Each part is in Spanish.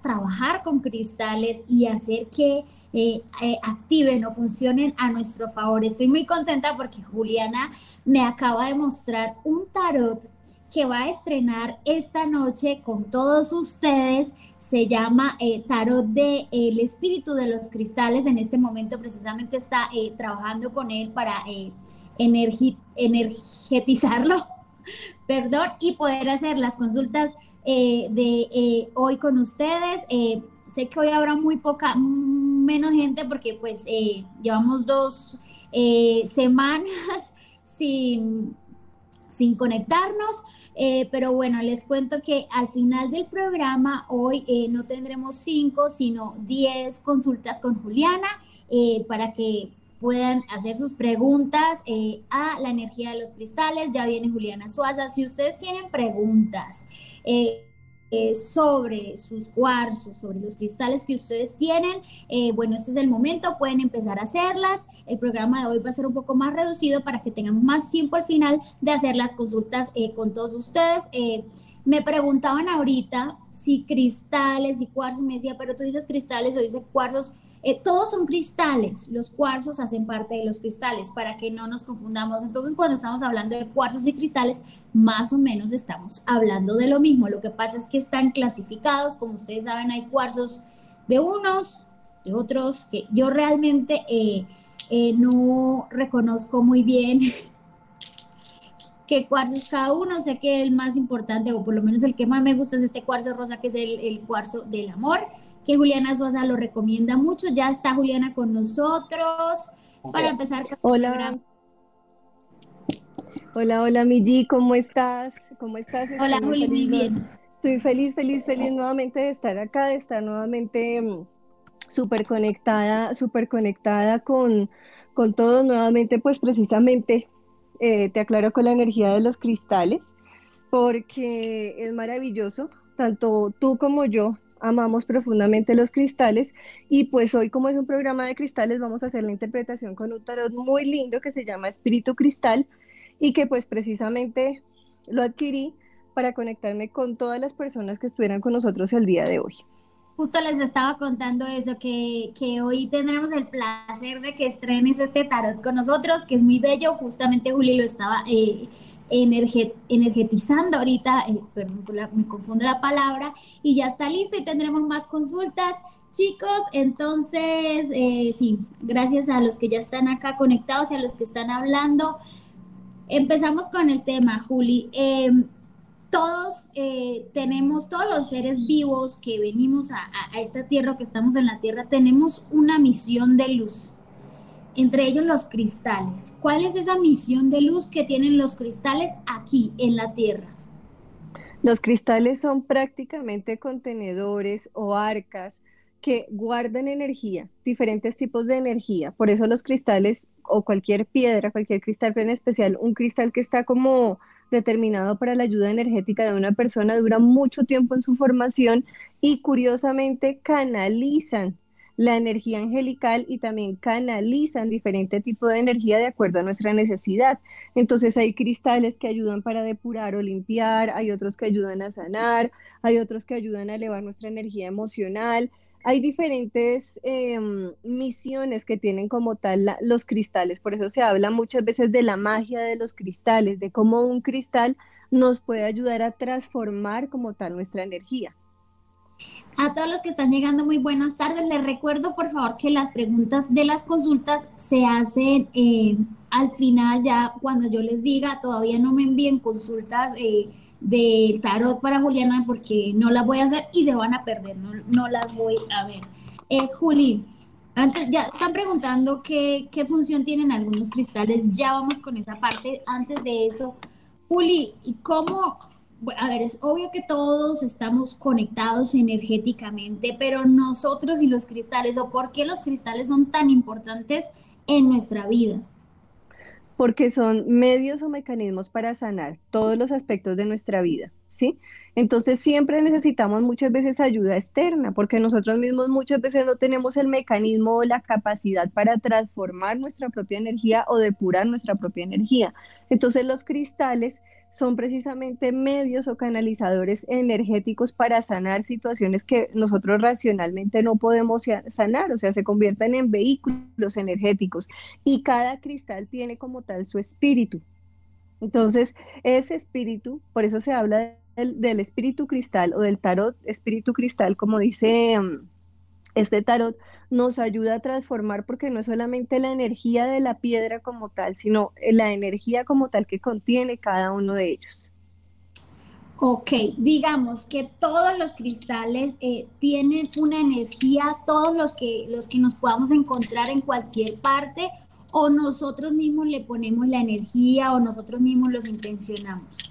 trabajar con cristales y hacer que eh, eh, activen o funcionen a nuestro favor. Estoy muy contenta porque Juliana me acaba de mostrar un tarot que va a estrenar esta noche con todos ustedes. Se llama eh, Tarot de Espíritu de los Cristales. En este momento precisamente está trabajando con él para energetizarlo, perdón, y poder hacer las consultas de hoy con ustedes. Sé que hoy habrá muy poca, menos gente porque pues eh, llevamos dos eh, semanas sin, sin conectarnos, eh, pero bueno, les cuento que al final del programa hoy no tendremos cinco, sino diez consultas con Juliana para que puedan hacer sus preguntas a la energía de los cristales. Ya viene Juliana Suaza. Si ustedes tienen preguntas, eh, sobre sus cuarzos, sobre los cristales que ustedes tienen, eh, bueno, este es el momento, pueden empezar a hacerlas. El programa de hoy va a ser un poco más reducido para que tengamos más tiempo al final de hacer las consultas eh, con todos ustedes. me preguntaban ahorita si cristales y cuarzos, me decía, pero tú dices cristales o dices cuarzos, eh, todos son cristales, los cuarzos hacen parte de los cristales, para que no nos confundamos. Entonces, cuando estamos hablando de cuarzos y cristales, más o menos estamos hablando de lo mismo. Lo que pasa es que están clasificados, como ustedes saben, hay cuarzos de unos, de otros, que yo realmente eh, eh, no reconozco muy bien qué cuarzos cada uno. Sé que el más importante, o por lo menos el que más me gusta, es este cuarzo rosa, que es el cuarzo del amor que Juliana Sosa lo recomienda mucho. Ya está Juliana con nosotros para empezar. hola. Hola, hola, Migi, ¿cómo estás? ¿Cómo estás? Hola, Juli, muy bien. Estoy feliz, feliz, feliz nuevamente de estar acá, de estar nuevamente mm, súper conectada, súper conectada con, con todos. Nuevamente, pues precisamente eh, te aclaro con la energía de los cristales, porque es maravilloso, tanto tú como yo amamos profundamente los cristales y pues hoy como es un programa de cristales vamos a hacer la interpretación con un tarot muy lindo que se llama Espíritu Cristal y que pues precisamente lo adquirí para conectarme con todas las personas que estuvieran con nosotros el día de hoy. Justo les estaba contando eso, que, que hoy tendremos el placer de que estrenes este tarot con nosotros, que es muy bello. Justamente Juli lo estaba eh, energetizando ahorita, eh, perdón, me confundo la palabra, y ya está listo y tendremos más consultas. Chicos, entonces, eh, sí, gracias a los que ya están acá conectados y a los que están hablando. Empezamos con el tema, Juli. Em, todos eh, tenemos, todos los seres vivos que venimos a, a, esta tierra, que estamos en la tierra, tenemos una misión de luz entre ellos los cristales. ¿Cuál es esa misión de luz que tienen los cristales aquí en la Tierra? Los cristales son prácticamente contenedores o arcas que guardan energía, diferentes tipos de energía. Por eso los cristales o cualquier piedra, cualquier cristal, pero en especial un cristal que está como determinado para la ayuda energética de una persona, dura mucho tiempo en su formación y curiosamente canalizan la energía angelical y también canalizan diferente tipo de energía de acuerdo a nuestra necesidad. Entonces hay cristales que ayudan para depurar o limpiar, hay otros que ayudan a sanar, hay otros que ayudan a elevar nuestra energía emocional. Hay diferentes em, misiones que tienen como tal los cristales, por eso se habla muchas veces de la magia de los cristales, de cómo un cristal nos puede ayudar a transformar como tal nuestra energía. A todos los que están llegando, muy buenas tardes. Les recuerdo, por favor, que las preguntas de las consultas se hacen eh, al final, ya cuando yo les diga, todavía no me envíen consultas eh, del tarot para Juliana porque no las voy a hacer y se van a perder, no, las voy a ver. Eh, Juli, antes ya están preguntando qué, qué función tienen algunos cristales, ya vamos con esa parte. Antes de eso, Juli, ¿y cómo a ver, es obvio que todos estamos conectados energéticamente, pero nosotros y los cristales, o por qué los cristales son tan importantes en nuestra vida. Porque son medios o mecanismos para sanar todos los aspectos de nuestra vida, ¿sí? Entonces siempre necesitamos muchas veces ayuda externa, porque nosotros mismos muchas veces no tenemos el mecanismo o la capacidad para transformar nuestra propia energía o depurar nuestra propia energía. Entonces los cristales son precisamente medios o canalizadores energéticos para sanar situaciones que nosotros racionalmente no podemos sanar, o sea, se convierten en vehículos energéticos y cada cristal tiene como tal su espíritu. Entonces, ese espíritu, por eso se habla del, espíritu cristal o del tarot espíritu cristal, como dice mm, este tarot, nos ayuda a transformar porque no es solamente la energía de la piedra como tal, sino la energía como tal que contiene cada uno de ellos. Ok, digamos que todos los cristales eh, tienen una energía, todos los que, los que nos podamos encontrar en cualquier parte, o nosotros mismos le ponemos la energía o nosotros mismos los intencionamos.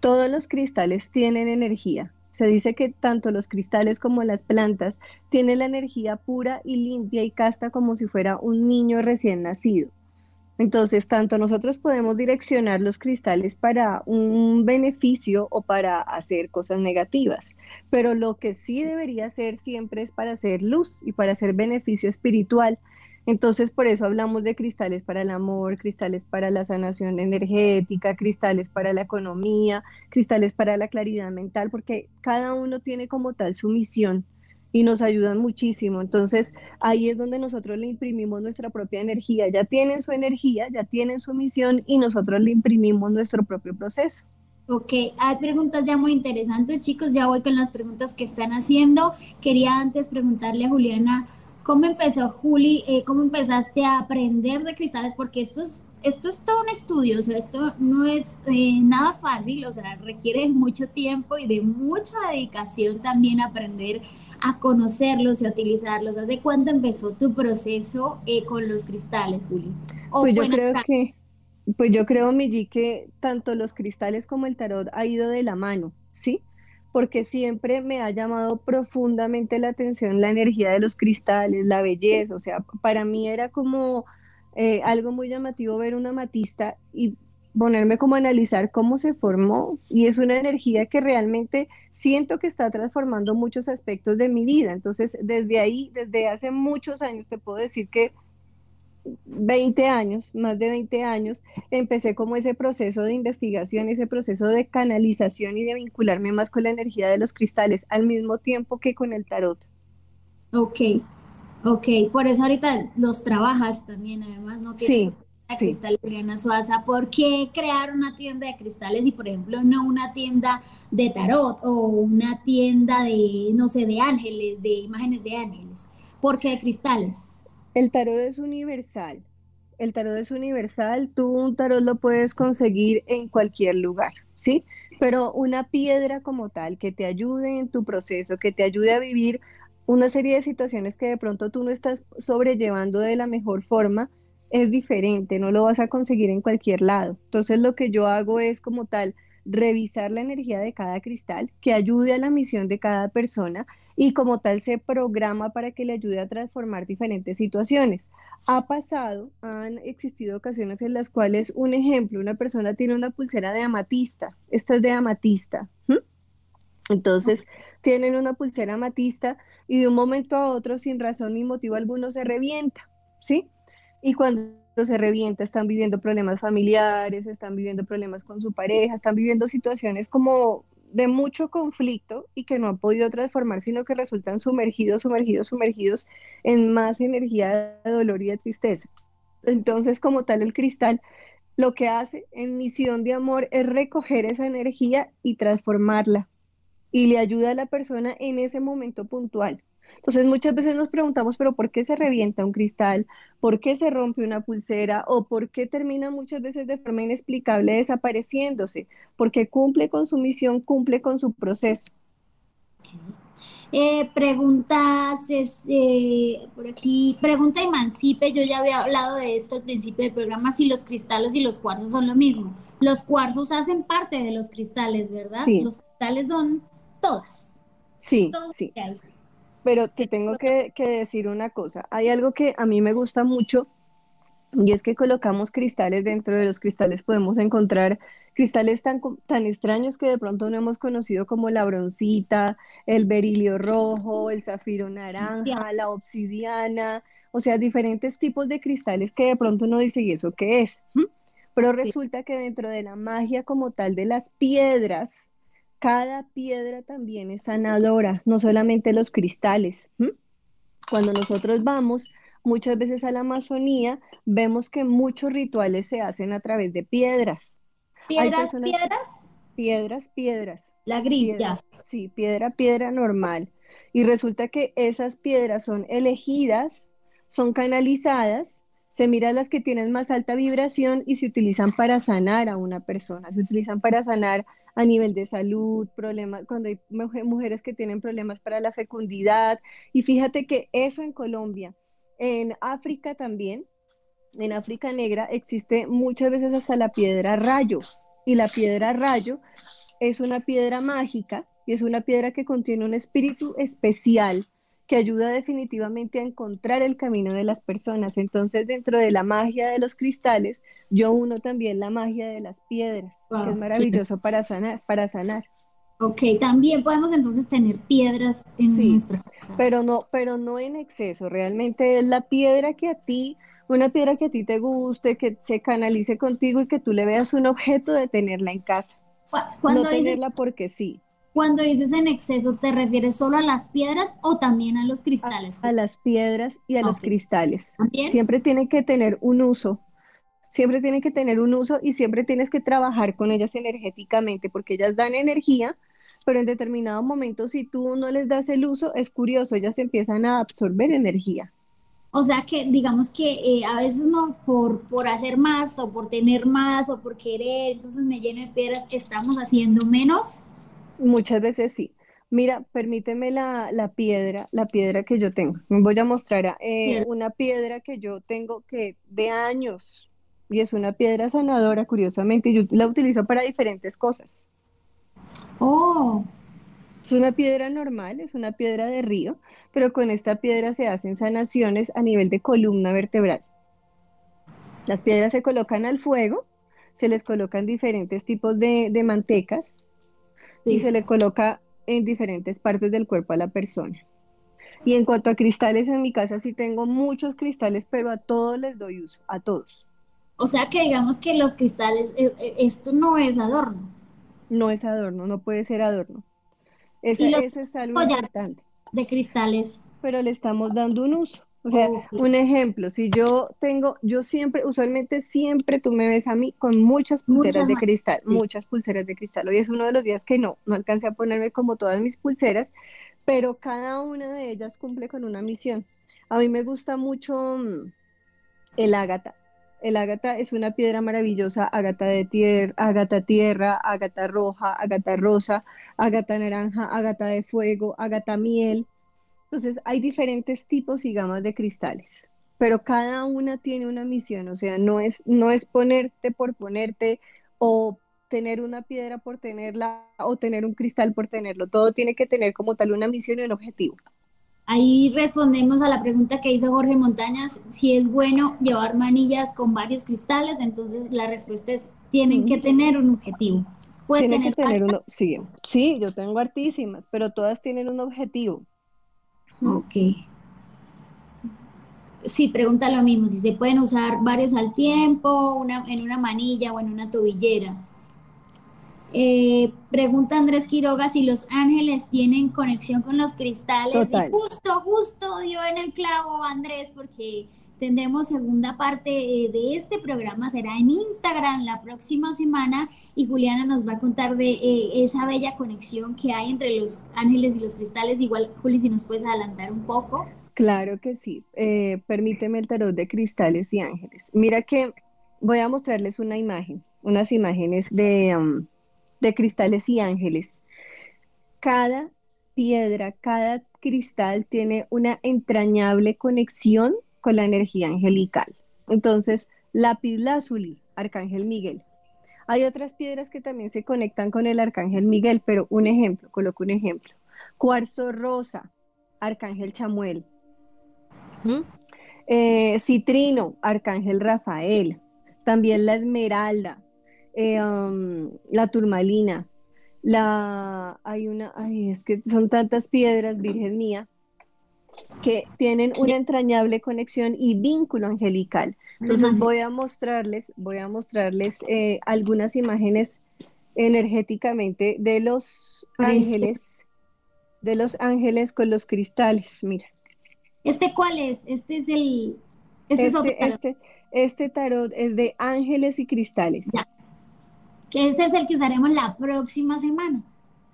Todos los cristales tienen energía, se dice que tanto los cristales como las plantas tienen la energía pura y limpia y casta como si fuera un niño recién nacido. Entonces, tanto nosotros podemos direccionar los cristales para un beneficio o para hacer cosas negativas, pero lo que sí debería ser siempre es para hacer luz y para hacer beneficio espiritual entonces, por eso hablamos de cristales para el amor, cristales para la sanación energética, cristales para la economía, cristales para la claridad mental, porque cada uno tiene como tal su misión y nos ayudan muchísimo. Entonces, ahí es donde nosotros le imprimimos nuestra propia energía. Ya tienen su energía, ya tienen su misión y nosotros le imprimimos nuestro propio proceso. Ok, hay preguntas ya muy interesantes, chicos. Ya voy con las preguntas que están haciendo. Quería antes preguntarle a Juliana ¿Cómo empezó Juli? Eh, ¿Cómo empezaste a aprender de cristales? Porque esto es, esto es todo un estudio, o sea, esto no es eh, nada fácil, o sea, requiere mucho tiempo y de mucha dedicación también aprender a conocerlos y a utilizarlos. ¿Hace cuánto empezó tu proceso eh, con los cristales, Juli? pues yo creo que, pues yo creo, Migi, que tanto los cristales como el tarot ha ido de la mano, ¿sí? Porque siempre me ha llamado profundamente la atención la energía de los cristales, la belleza, o sea, para mí era como eh, algo muy llamativo ver una matista y ponerme como a analizar cómo se formó y es una energía que realmente siento que está transformando muchos aspectos de mi vida. Entonces, desde ahí, desde hace muchos años, te puedo decir que 20 años, más de 20 años, empecé como ese proceso de investigación, ese proceso de canalización y de vincularme más con la energía de los cristales, al mismo tiempo que con el tarot. Ok, ok, por eso ahorita los trabajas también, además, ¿no? Sí. La Cristal Suaza, ¿por qué crear una tienda de cristales y, por ejemplo, no una tienda de tarot o una tienda de, no sé, de ángeles, de imágenes de ángeles? ¿Por qué de cristales? El tarot es universal. El tarot es universal. Tú un tarot lo puedes conseguir en cualquier lugar, ¿sí? Pero una piedra como tal que te ayude en tu proceso, que te ayude a vivir una serie de situaciones que de pronto tú no estás sobrellevando de la mejor forma, es diferente, no lo vas a conseguir en cualquier lado. Entonces lo que yo hago es como tal revisar la energía de cada cristal, que ayude a la misión de cada persona y como tal se programa para que le ayude a transformar diferentes situaciones. Ha pasado, han existido ocasiones en las cuales, un ejemplo, una persona tiene una pulsera de amatista, esta es de amatista. Entonces, tienen una pulsera amatista y de un momento a otro, sin razón ni motivo alguno, se revienta, ¿sí? Y cuando se revienta, están viviendo problemas familiares, están viviendo problemas con su pareja, están viviendo situaciones como de mucho conflicto y que no han podido transformar, sino que resultan sumergidos, sumergidos, sumergidos en más energía de dolor y de tristeza. Entonces, como tal, el cristal lo que hace en misión de amor es recoger esa energía y transformarla y le ayuda a la persona en ese momento puntual. Entonces muchas veces nos preguntamos, pero ¿por qué se revienta un cristal? ¿Por qué se rompe una pulsera? ¿O por qué termina muchas veces de forma inexplicable desapareciéndose? Porque cumple con su misión, cumple con su proceso. Eh, preguntas eh, por aquí, pregunta Emancipe, yo ya había hablado de esto al principio del programa, si los cristales y los cuarzos son lo mismo. Los cuarzos hacen parte de los cristales, ¿verdad? Sí. Los cristales son todas. Sí, sí. Pero te tengo que, decir una cosa. Hay algo que a mí me gusta mucho y es que colocamos cristales dentro de los cristales. Podemos encontrar cristales tan, tan extraños que de pronto no hemos conocido como la broncita, el berilio rojo, el zafiro naranja, la obsidiana, o sea, diferentes tipos de cristales que de pronto uno dice, ¿y eso qué es? ¿Mm? Pero resulta que dentro de la magia como tal de las piedras, cada piedra también es sanadora, no solamente los cristales. Cuando nosotros vamos muchas veces a la Amazonía, vemos que muchos rituales se hacen a través de piedras. ¿Piedras, piedras? Piedras, piedras. La gris, ya. Sí, piedra, piedra normal. Y resulta que esas piedras son elegidas, son canalizadas, se mira las que tienen más alta vibración y se utilizan para sanar a una persona, se utilizan para sanar a nivel de salud, problemas, cuando hay mujeres que tienen problemas para la fecundidad. Y fíjate que eso en Colombia, en África también, en África Negra existe muchas veces hasta la piedra rayo. Y la piedra rayo es una piedra mágica y es una piedra que contiene un espíritu especial que ayuda definitivamente a encontrar el camino de las personas. Entonces, dentro de la magia de los cristales, yo uno también la magia de las piedras, que es maravilloso para sanar, para sanar. Ok, también podemos entonces tener piedras en nuestra casa. Pero no, pero no en exceso. Realmente es la piedra que a ti, una piedra que a ti te guste, que se canalice contigo y que tú le veas un objeto de tenerla en casa. no tenerla porque sí. Cuando dices en exceso, ¿te refieres solo a las piedras o también a los cristales? A, las piedras y a los cristales. Siempre tiene que tener un uso. Siempre tiene que tener un uso y siempre tienes que trabajar con ellas energéticamente porque ellas dan energía, pero en determinado momento si tú no les das el uso, es curioso, ellas empiezan a absorber energía. O sea que digamos que eh, a veces no por, por hacer más o por tener más o por querer, entonces me lleno de piedras, estamos haciendo menos. Muchas veces sí. Mira, permíteme la, piedra, la piedra que yo tengo. Voy a mostrar eh, una piedra que yo tengo que de años y es una piedra sanadora, curiosamente, y yo la utilizo para diferentes cosas. Oh. Es una piedra normal, es una piedra de río, pero con esta piedra se hacen sanaciones a nivel de columna vertebral. Las piedras se colocan al fuego, se les colocan diferentes tipos de, de mantecas, y se le coloca en diferentes partes del cuerpo a la persona. Y en cuanto a cristales, en mi casa sí tengo muchos cristales, pero a todos les doy uso, a todos. O sea que digamos que los cristales, eh, eh, esto no es adorno. No es adorno, no puede ser adorno. eso es algo importante. De cristales. Pero le estamos dando un uso. O sea, un ejemplo, si yo tengo, yo siempre, usualmente siempre tú me ves a mí con muchas pulseras de cristal, muchas pulseras de cristal. Hoy es uno de los días que no, no alcancé a ponerme como todas mis pulseras, pero cada una de ellas cumple con una misión. A mí me gusta mucho mm, el ágata. El ágata es una piedra maravillosa, ágata de tierra, ágata tierra, ágata roja, ágata rosa, ágata naranja, ágata de fuego, ágata miel. Entonces, hay diferentes tipos y gamas de cristales, pero cada una tiene una misión, o sea, no es, no es ponerte por ponerte o tener una piedra por tenerla o tener un cristal por tenerlo, todo tiene que tener como tal una misión y un objetivo. Ahí respondemos a la pregunta que hizo Jorge Montañas, si es bueno llevar manillas con varios cristales, entonces la respuesta es, tienen que tener un objetivo. Puedes tener, que tener uno, sí, sí, yo tengo hartísimas, pero todas tienen un objetivo. Ok. Sí, pregunta lo mismo, si se pueden usar varios al tiempo, una, en una manilla o en una tobillera. Eh, pregunta Andrés Quiroga si los ángeles tienen conexión con los cristales. Y justo, justo dio en el clavo Andrés, porque tendremos segunda parte eh, de este programa, será en Instagram la próxima semana y Juliana nos va a contar de eh, esa bella conexión que hay entre los ángeles y los cristales. Igual, Juli, si nos puedes adelantar un poco. Claro que sí. Eh, permíteme el tarot de cristales y ángeles. Mira que voy a mostrarles una imagen, unas imágenes de, um, de cristales y ángeles. Cada piedra, cada cristal tiene una entrañable conexión con la energía angelical. Entonces, lazuli, Arcángel Miguel. Hay otras piedras que también se conectan con el Arcángel Miguel, pero un ejemplo, coloco un ejemplo. Cuarzo rosa, Arcángel Chamuel. ¿Mm? Eh, citrino, Arcángel Rafael. También la esmeralda, eh, um, la turmalina. La, hay una, ay, es que son tantas piedras, Virgen mía, que tienen una entrañable conexión y vínculo angelical. Entonces voy a mostrarles, voy a mostrarles eh, algunas imágenes energéticamente de los ángeles, de los ángeles con los cristales. Mira. ¿Este cuál es? Este es el. Este, es otro este, este, este, tarot es de ángeles y cristales. Que ese es el que usaremos la próxima semana.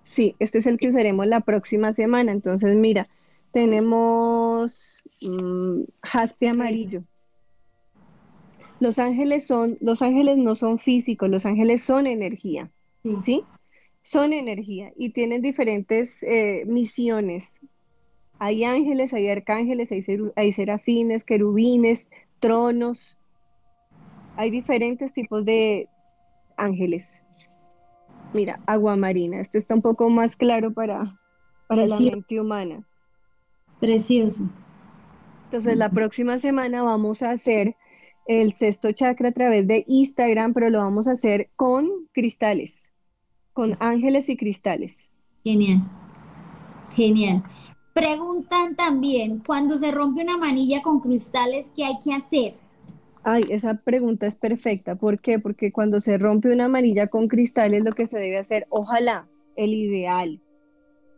Sí, este es el que usaremos la próxima semana. Entonces, mira, tenemos mm, jaspe amarillo. Los ángeles son, los ángeles no son físicos, los ángeles son energía, ¿sí? Son energía y tienen diferentes eh, misiones. Hay ángeles, hay arcángeles, hay, hay serafines, querubines, tronos. Hay diferentes tipos de ángeles. Mira, agua marina. Este está un poco más claro para, para la mente humana. Precioso. Entonces, la próxima semana vamos a hacer el sexto chakra a través de Instagram, pero lo vamos a hacer con cristales, con ángeles y cristales. Genial, genial. Preguntan también, cuando se rompe una manilla con cristales, ¿qué hay que hacer? Ay, esa pregunta es perfecta. ¿Por qué? Porque cuando se rompe una manilla con cristales, lo que se debe hacer, ojalá, el ideal,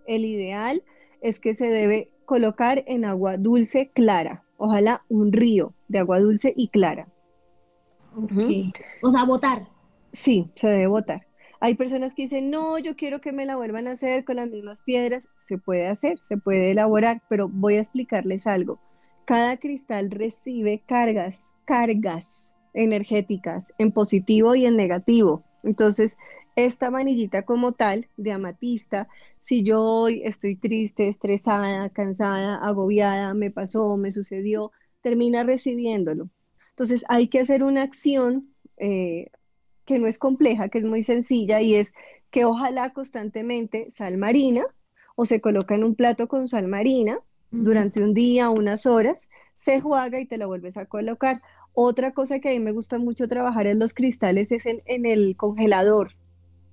el ideal es que se debe colocar en agua dulce clara, ojalá un río de agua dulce y clara. O sea, botar. Sí, se debe botar. Hay personas que dicen, no, yo quiero que me la vuelvan a hacer con las mismas piedras. Se puede hacer, se puede elaborar, pero voy a explicarles algo. Cada cristal recibe cargas, cargas energéticas en positivo y en negativo. Entonces, esta manillita como tal de amatista, si yo hoy estoy triste, estresada, cansada, agobiada, me pasó, me sucedió, termina recibiéndolo. Entonces hay que hacer una acción eh, que no es compleja, que es muy sencilla y es que ojalá constantemente sal marina o se coloca en un plato con sal marina durante un día, unas horas, se juega y te la vuelves a colocar. Otra cosa que a mí me gusta mucho trabajar en los cristales es en, en el congelador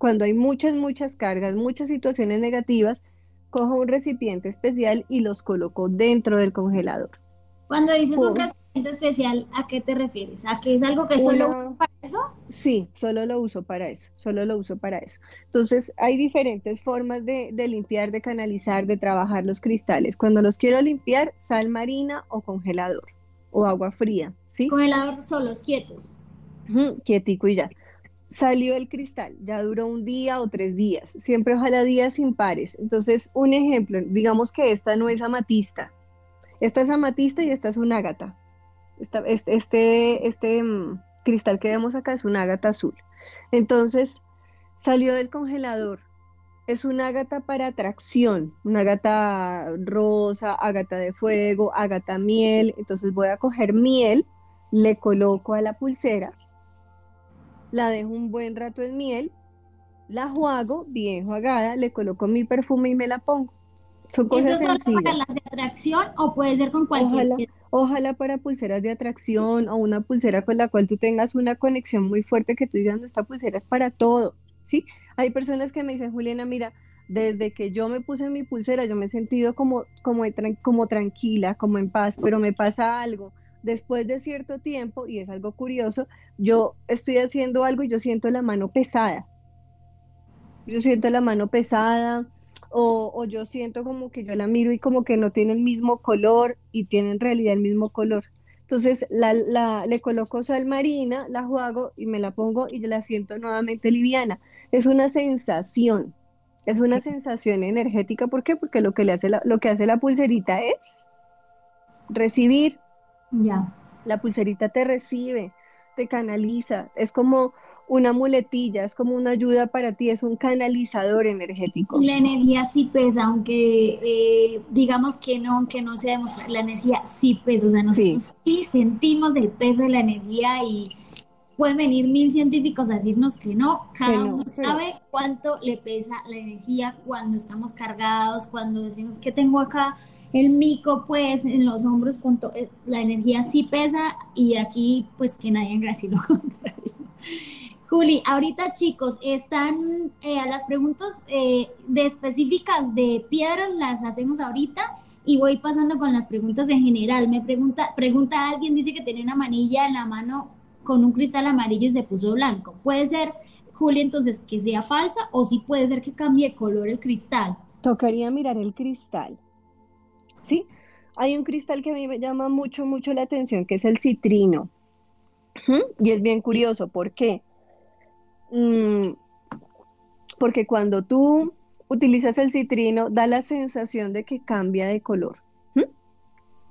cuando hay muchas, muchas cargas, muchas situaciones negativas, cojo un recipiente especial y los coloco dentro del congelador. Cuando dices un recipiente especial, ¿a qué te refieres? ¿A que es algo que solo uso para eso? Sí, solo lo uso para eso, solo lo uso para eso. Entonces, hay diferentes formas de, limpiar, de canalizar, de trabajar los cristales. Cuando los quiero limpiar, sal marina o congelador o agua fría, ¿sí? Congelador solos, quietos. quietico y ya salió el cristal, ya duró un día o tres días, siempre ojalá días impares. Entonces, un ejemplo, digamos que esta no es amatista, esta es amatista y esta es un ágata. este, este, este mm, cristal que vemos acá es un ágata azul. Entonces, salió del congelador. Es un ágata para atracción, un ágata rosa, ágata de fuego, ágata miel. Entonces voy a coger miel, le coloco a la pulsera la dejo un buen rato en miel, la juego bien jugada, le coloco mi perfume y me la pongo. Son cosas ¿Eso solo para las de atracción o puede ser con cualquier? Ojalá, ojalá, para pulseras de atracción o una pulsera con la cual tú tengas una conexión muy fuerte que tú digas, no, esta pulsera es para todo, ¿sí? Hay personas que me dicen, Juliana, mira, desde que yo me puse mi pulsera, yo me he sentido como, como, como tranquila, como en paz, pero me pasa algo después de cierto tiempo, y es algo curioso, yo estoy haciendo algo y yo siento la mano pesada. Yo siento la mano pesada o, yo siento como que yo la miro y como que no tiene el mismo color y tiene en realidad el mismo color. Entonces la, le coloco sal marina, la juego y me la pongo y yo la siento nuevamente liviana. Es una sensación, es una sensación energética. ¿Por qué? Porque lo que, le hace lo que hace la pulserita es recibir ya. La pulserita te recibe, te canaliza, es como una muletilla, es como una ayuda para ti, es un canalizador energético. La energía sí pesa, aunque eh, digamos que no, aunque no se demuestra, la energía sí pesa, o sea, nosotros sí. sentimos el peso de la energía y pueden venir mil científicos a decirnos que no, cada uno sabe cuánto le pesa la energía cuando estamos cargados, cuando decimos que tengo acá el mico, pues, en los hombros, con la energía sí pesa y aquí, pues, que nadie así lo contrario. Juli, ahorita chicos, están eh, las preguntas eh, de específicas de piedras, las hacemos ahorita y voy pasando con las preguntas en general. Me pregunta, pregunta alguien, dice que tiene una manilla en la mano con un cristal amarillo y se puso blanco. ¿Puede ser, Julia, entonces que sea falsa o sí puede ser que cambie de color el cristal? Tocaría mirar el cristal. ¿Sí? Hay un cristal que a mí me llama mucho, mucho la atención, que es el citrino. Y es bien curioso, ¿por qué? Mm, porque cuando tú utilizas el citrino, da la sensación de que cambia de color.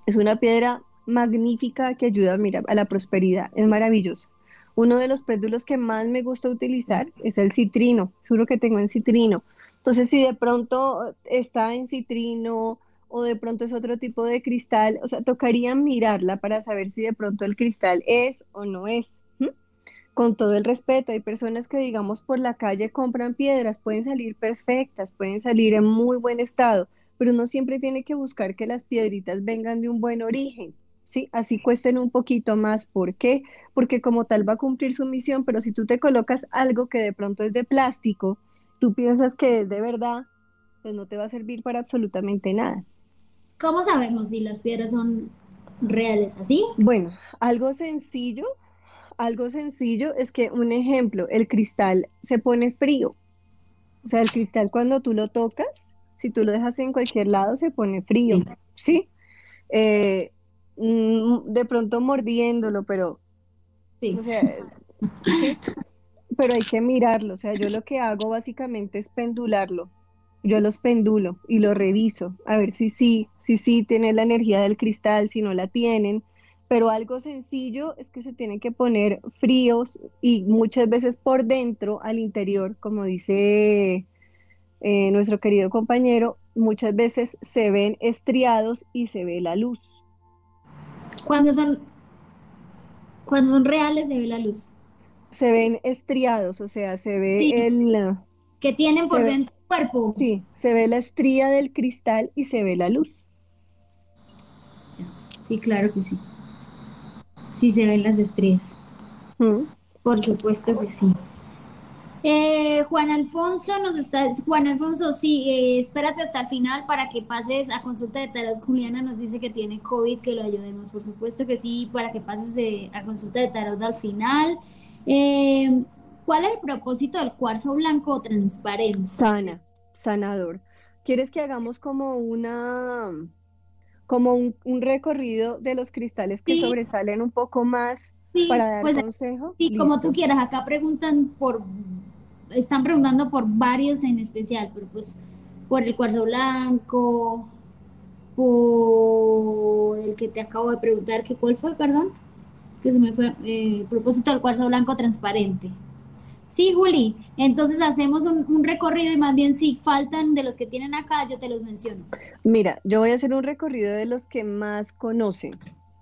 Es una piedra magnífica que ayuda mira, a la prosperidad, es maravillosa. Uno de los péndulos que más me gusta utilizar es el citrino, es uno que tengo en citrino. Entonces, si de pronto está en citrino o de pronto es otro tipo de cristal, o sea, tocaría mirarla para saber si de pronto el cristal es o no es con todo el respeto, hay personas que digamos por la calle compran piedras, pueden salir perfectas, pueden salir en muy buen estado, pero uno siempre tiene que buscar que las piedritas vengan de un buen origen, ¿sí? Así cuesten un poquito más. ¿Por qué? Porque como tal va a cumplir su misión, pero si tú te colocas algo que de pronto es de plástico, tú piensas que es de verdad, pues no te va a servir para absolutamente nada. ¿Cómo sabemos si las piedras son reales así? Bueno, algo sencillo algo sencillo es que, un ejemplo, el cristal se pone frío. O sea, el cristal cuando tú lo tocas, si tú lo dejas en cualquier lado, se pone frío. Sí. Eh, mm, de pronto mordiéndolo, pero. Sí. Pero hay que mirarlo. O sea, yo lo que hago básicamente es pendularlo. Yo los pendulo y lo reviso a ver si sí, si sí tiene la energía del cristal, si no la tienen pero algo sencillo es que se tienen que poner fríos y muchas veces por dentro, al interior, como dice eh, nuestro querido compañero, muchas veces se ven estriados y se ve la luz. Cuando son, cuando son reales se ve la luz. Se ven estriados, o sea, se ve el... Que tienen por dentro cuerpo. Sí, se ve la estría del cristal y se ve la luz. Sí, claro que sí. Sí se ven las estrellas. Mm. Por supuesto que sí. Eh, Juan Alfonso nos está, Juan Alfonso, sí, eh, espérate hasta el final para que pases a consulta de tarot. Juliana nos dice que tiene COVID, que lo ayudemos, por supuesto que sí, para que pases eh, a consulta de tarot al final. ¿Cuál es el propósito del cuarzo blanco transparente? Sana, sanador. ¿Quieres que hagamos como una como un, recorrido de los cristales que sobresalen un poco más para dar pues, consejo. Sí, como tú quieras. Acá preguntan por, están preguntando por varios en especial, pero pues por el cuarzo blanco, por el que te acabo de preguntar, que cuál fue, perdón, que se me fue, eh, propósito del cuarzo blanco transparente. Sí, Juli, entonces hacemos un, recorrido y más bien si faltan de los que tienen acá, yo te los menciono. Mira, yo voy a hacer un recorrido de los que más conocen,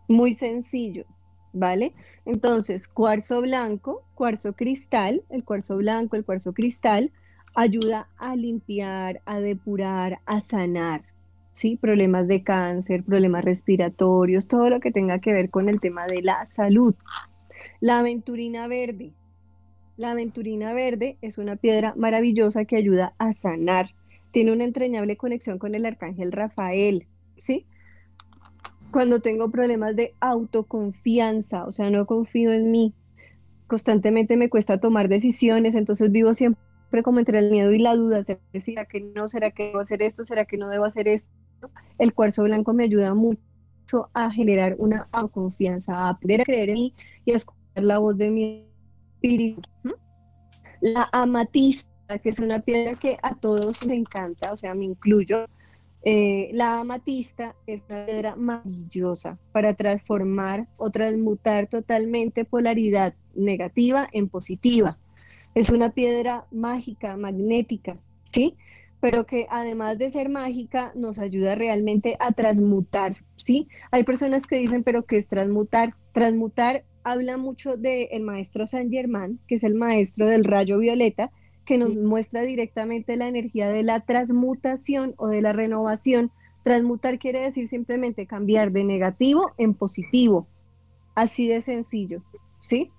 muy sencillo, ¿vale? Entonces, cuarzo blanco, cuarzo cristal, el cuarzo blanco, el cuarzo cristal, ayuda a limpiar, a depurar, a sanar, ¿sí? Problemas de cáncer, problemas respiratorios, todo lo que tenga que ver con el tema de la salud. La aventurina verde, la aventurina verde es una piedra maravillosa que ayuda a sanar. Tiene una entrañable conexión con el arcángel Rafael, ¿sí? Cuando tengo problemas de autoconfianza, o sea, no confío en mí, constantemente me cuesta tomar decisiones, entonces vivo siempre como entre el miedo y la duda, ¿será que no? ¿Será que debo hacer esto? ¿Será que no debo hacer esto? El cuarzo blanco me ayuda mucho a generar una autoconfianza, a aprender a creer en mí y a escuchar la voz de mi La amatista, que es una piedra que a todos les encanta, o sea, me incluyo. Eh, la amatista es una piedra maravillosa para transformar o transmutar totalmente polaridad negativa en positiva. Es una piedra mágica, magnética, ¿sí? Pero que además de ser mágica, nos ayuda realmente a transmutar, ¿sí? Hay personas que dicen, pero ¿qué es transmutar? Transmutar habla mucho del maestro Saint Germain, que es el maestro del rayo violeta, que nos muestra directamente la energía de la transmutación o de la renovación. Transmutar quiere decir simplemente cambiar de negativo en positivo. Así de sencillo, ¿sí?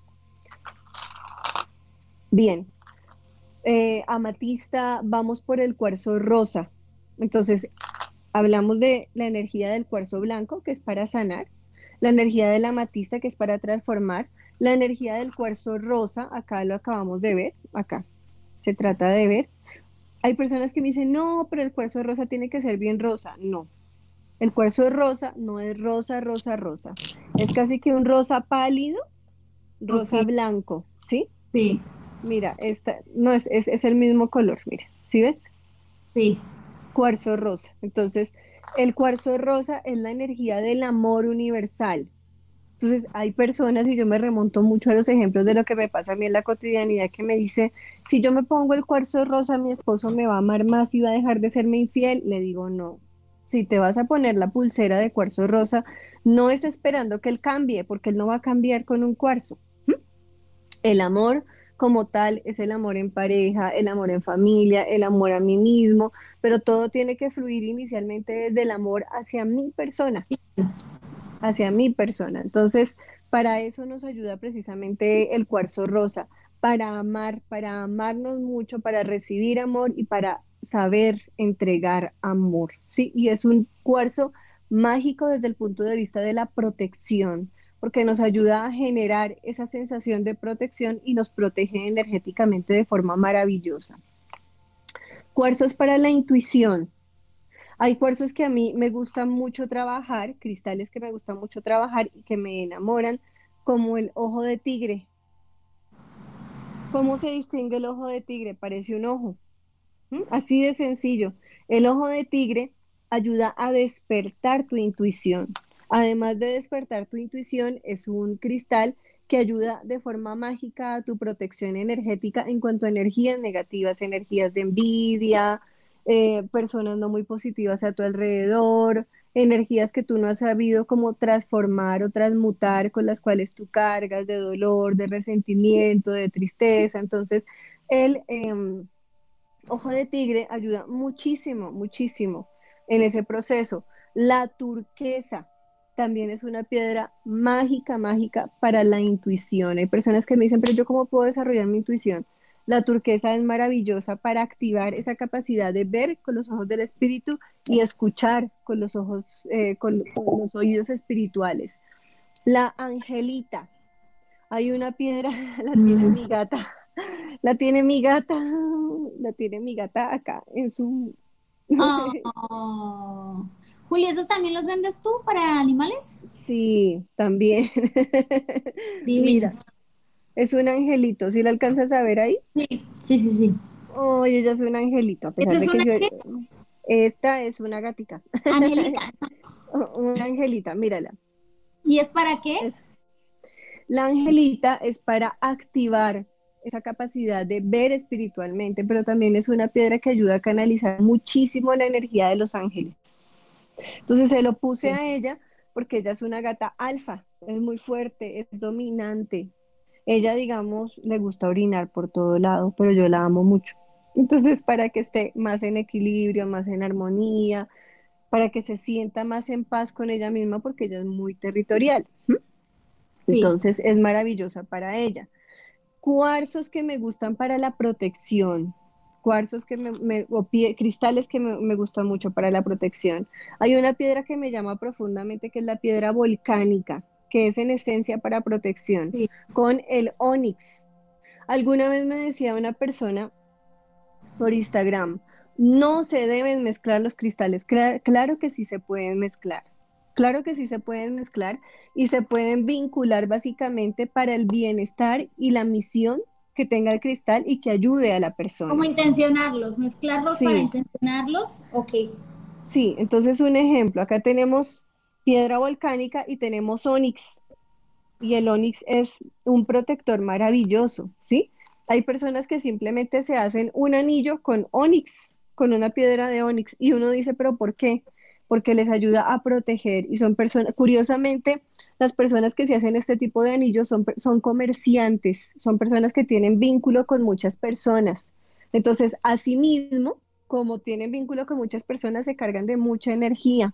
Bien. Eh, amatista, vamos por el cuarzo rosa. Entonces, Hablamos de la energía del cuarzo blanco, que es para sanar, la energía de la amatista, que es para transformar, la energía del cuarzo rosa, acá lo acabamos de ver, acá se trata de ver. Hay personas que me dicen, no, pero el cuarzo rosa tiene que ser bien rosa. No, el cuarzo rosa no es rosa, rosa, rosa. Es casi que un rosa pálido, rosa blanco, ¿sí? Sí. Mira, esta no es, es, es el mismo color, mira, ¿sí ves? Sí. Cuarzo rosa. Entonces, el cuarzo rosa es la energía del amor universal. Entonces, hay personas, y yo me remonto mucho a los ejemplos de lo que me pasa a mí en la cotidianidad, que me dice, si yo me pongo el cuarzo rosa, mi esposo me va a amar más y va a dejar de serme infiel. Le digo, no. Si te vas a poner la pulsera de cuarzo rosa, no es esperando que él cambie, porque él no va a cambiar con un cuarzo. El amor como tal es el amor en pareja, el amor en familia, el amor a mí mismo, pero todo tiene que fluir inicialmente desde el amor hacia mi persona, hacia mi persona. Entonces, para eso nos ayuda precisamente el cuarzo rosa, para amar, para amarnos mucho, para recibir amor y para saber entregar amor, ¿sí? Y es un cuarzo mágico desde el punto de vista de la protección, porque nos ayuda a generar esa sensación de protección y nos protege energéticamente de forma maravillosa. Cuarzos para la intuición. Hay cuarzos que a mí me gusta mucho trabajar, cristales que me gusta mucho trabajar y que me enamoran, como el ojo de tigre. ¿Cómo se distingue el ojo de tigre? Parece un ojo. ¿Mm? Así de sencillo. El ojo de tigre ayuda a despertar tu intuición. Además de despertar tu intuición, es un cristal que ayuda de forma mágica a tu protección energética en cuanto a energías negativas, energías de envidia, eh, personas no muy positivas a tu alrededor, energías que tú no has sabido cómo transformar o transmutar con las cuales tú cargas de dolor, de resentimiento, de tristeza. Entonces, el em, ojo de tigre ayuda muchísimo, muchísimo en ese proceso. La turquesa, también es una piedra mágica, mágica para la intuición. Hay personas que me dicen, pero yo cómo puedo desarrollar mi intuición. La turquesa es maravillosa para activar esa capacidad de ver con los ojos del espíritu y escuchar con los ojos, eh, con, los oídos espirituales. La angelita. Hay una piedra, la tiene mm. mi gata, la tiene mi gata, la tiene mi gata acá en su... Oh. Juli, ¿esos también los vendes tú para animales? Sí, también. Mira, es un angelito, ¿sí lo alcanzas a ver ahí? Sí, sí, sí, sí. Oh, ella es un angelito, a pesar de que Esta es una gatica. Angelita. una angelita, mírala. ¿Y es para qué? La angelita es para activar esa capacidad de ver espiritualmente, pero también es una piedra que ayuda a canalizar muchísimo la energía de los ángeles. Entonces se lo puse a ella porque ella es una gata alfa, es muy fuerte, es dominante. Ella, digamos, le gusta orinar por todo lado, pero yo la amo mucho. Entonces, para que esté más en equilibrio, más en armonía, para que se sienta más en paz con ella misma, porque ella es muy territorial. Entonces, es maravillosa para ella. Cuarzos que me gustan para la protección cuarzos que me, o cristales que me, gustan mucho para la protección. Hay una piedra que me llama profundamente, que es la piedra volcánica, que es en esencia para protección, con el onix. Alguna vez me decía una persona por Instagram, no se deben mezclar los cristales. claro que sí se pueden mezclar. Claro que sí se pueden mezclar y se pueden vincular básicamente para el bienestar y la misión que tenga el cristal y que ayude a la persona. ¿Cómo intencionarlos? ¿Mezclarlos para intencionarlos? Ok. Sí, entonces un ejemplo, acá tenemos piedra volcánica y tenemos onix. Y el onix es un protector maravilloso, ¿sí? Hay personas que simplemente se hacen un anillo con onix, con una piedra de onix, y uno dice, pero ¿por qué? Porque les ayuda a proteger y son personas, curiosamente, las personas que se hacen este tipo de anillos son, son comerciantes, son personas que tienen vínculo con muchas personas. Entonces, asimismo, como tienen vínculo con muchas personas, se cargan de mucha energía.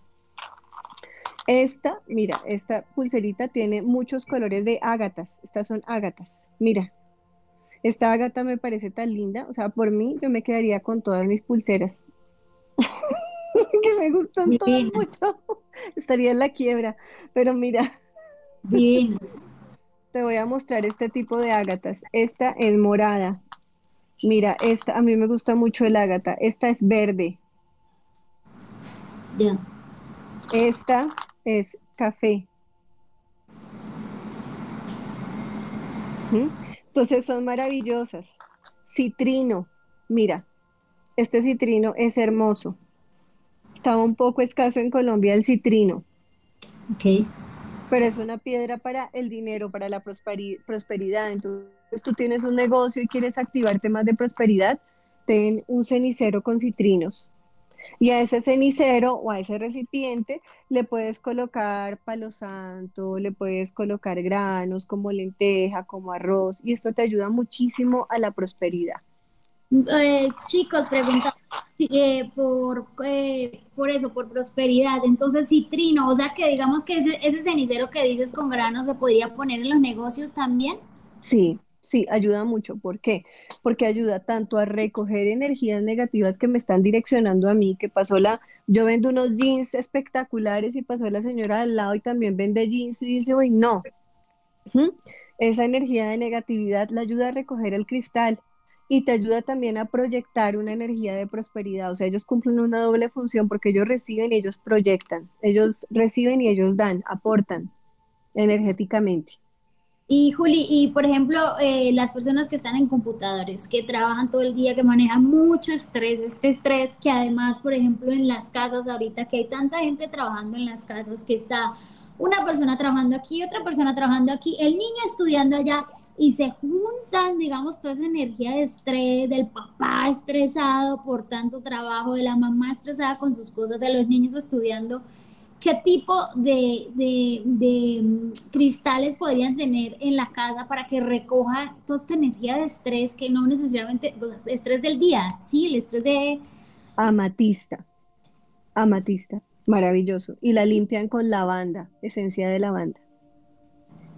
Esta, mira, esta pulserita tiene muchos colores de ágatas. Estas son ágatas. Mira, esta ágata me parece tan linda. O sea, por mí yo me quedaría con todas mis pulseras. Me gustan todas mucho. Estaría en la quiebra, pero mira. Bien. Te voy a mostrar este tipo de ágatas. Esta es morada. Mira, esta, a mí me gusta mucho el ágata. Esta es verde. Ya. Esta es café. Entonces son maravillosas. Citrino, mira, este citrino es hermoso. Estaba un poco escaso en Colombia el citrino. Ok. Pero es una piedra para el dinero, para la prosperidad. Entonces tú tienes un negocio y quieres activar temas de prosperidad, ten un cenicero con citrinos. Y a ese cenicero o a ese recipiente le puedes colocar palo santo, le puedes colocar granos como lenteja, como arroz, y esto te ayuda muchísimo a la prosperidad. Pues, chicos, pregunta eh, por, eh, por eso, por prosperidad. Entonces, citrino, o sea que digamos que ese, ese cenicero que dices con granos se podría poner en los negocios también. Sí, Sí, ayuda mucho. ¿Por qué? Porque ayuda tanto a recoger energías negativas que me están direccionando a mí, que pasó la, yo vendo unos jeans espectaculares y pasó la señora al lado y también vende jeans y dice, uy, no. Esa energía de negatividad la ayuda a recoger el cristal y te ayuda también a proyectar una energía de prosperidad. O sea, ellos cumplen una doble función porque ellos reciben y ellos proyectan. Ellos reciben y ellos dan, aportan energéticamente. Y Juli, y por ejemplo, eh, las personas que están en computadores, que trabajan todo el día, que manejan mucho estrés, este estrés que además, por ejemplo, en las casas ahorita, que hay tanta gente trabajando en las casas, que está una persona trabajando aquí, otra persona trabajando aquí, el niño estudiando allá, y se juntan, digamos, toda esa energía de estrés, del papá estresado por tanto trabajo, de la mamá estresada con sus cosas, de los niños estudiando ¿qué tipo de, mm, cristales podrían tener en la casa para que recoja toda esta energía de estrés que no necesariamente, o sea, estrés del día, sí, el estrés de... Amatista, amatista, maravilloso. Y la limpian con lavanda, esencia de lavanda.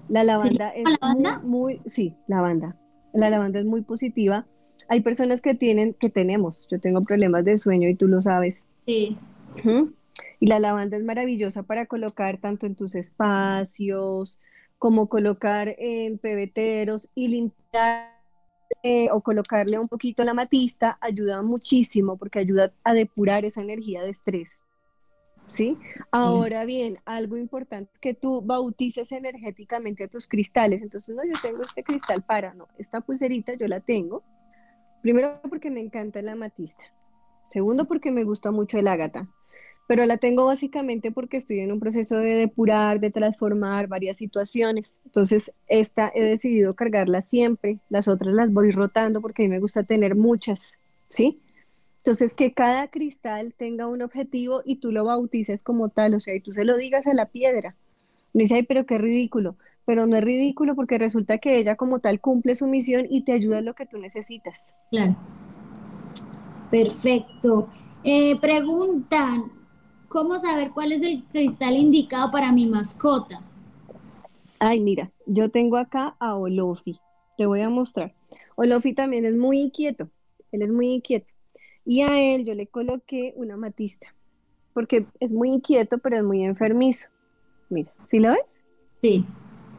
La lavanda es Muy, muy, sí, lavanda. La lavanda es muy positiva. Hay personas que tienen, que tenemos, yo tengo problemas de sueño y tú lo sabes. Sí. Y la lavanda es maravillosa para colocar tanto en tus espacios como colocar en pebeteros y limpiar eh, o colocarle un poquito la matista ayuda muchísimo porque ayuda a depurar esa energía de estrés. ¿Sí? Ahora bien, algo importante es que tú bautices energéticamente a tus cristales. Entonces, no, yo tengo este cristal para, no, esta pulserita yo la tengo. Primero porque me encanta la matista. Segundo porque me gusta mucho el ágata pero la tengo básicamente porque estoy en un proceso de depurar, de transformar varias situaciones. Entonces, esta he decidido cargarla siempre, las otras las voy rotando porque a mí me gusta tener muchas, ¿sí? Entonces, que cada cristal tenga un objetivo y tú lo bautices como tal, o sea, y tú se lo digas a la piedra. Me dice, ay, pero qué ridículo. Pero no es ridículo porque resulta que ella como tal cumple su misión y te ayuda en lo que tú necesitas. Claro. Perfecto. Eh, preguntan, ¿Cómo saber cuál es el cristal indicado para mi mascota? Ay, mira, yo tengo acá a Olofi. Te voy a mostrar. Olofi también es muy inquieto. Él es muy inquieto. Y a él yo le coloqué una matista. Porque es muy inquieto, pero es muy enfermizo. Mira, ¿sí lo ves? Sí.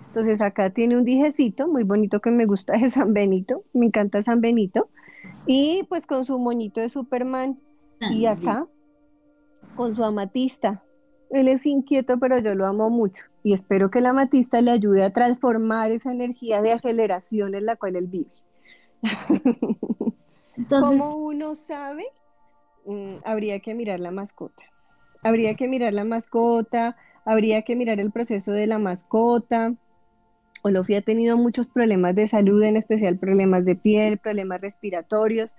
Entonces acá tiene un dijecito muy bonito que me gusta de San Benito. Me encanta San Benito. Y pues con su moñito de Superman. y acá con su amatista. Él es inquieto, pero yo lo amo mucho y espero que la amatista le ayude a transformar esa energía de aceleración en la cual él vive. Entonces, ¿cómo uno sabe? Mm, habría que mirar la mascota. Habría que mirar la mascota, habría que mirar el proceso de la mascota. Olofi ha tenido muchos problemas de salud, en especial problemas de piel, problemas respiratorios,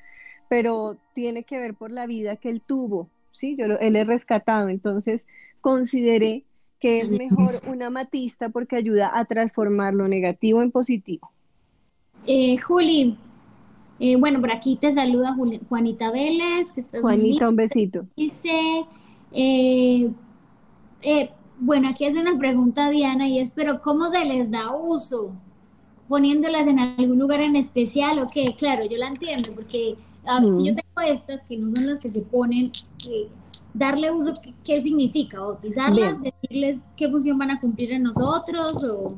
pero tiene que ver por la vida que él tuvo, ¿sí? Yo él es rescatado, entonces consideré que es mejor una matista porque ayuda a transformar lo negativo en positivo. Eh, Juli, eh, bueno, por aquí te saluda Juanita Vélez. Que estás Juanita, un besito. Dice, eh, bueno, aquí hace una pregunta Diana y es, pero ¿cómo se les da uso? ¿Poniéndolas en algún lugar en especial o qué? Claro, yo la entiendo porque si yo tengo estas que no son las que se ponen, darle uso, ¿qué, significa? ¿Bautizarlas? ¿Decirles qué función van a cumplir en nosotros? O...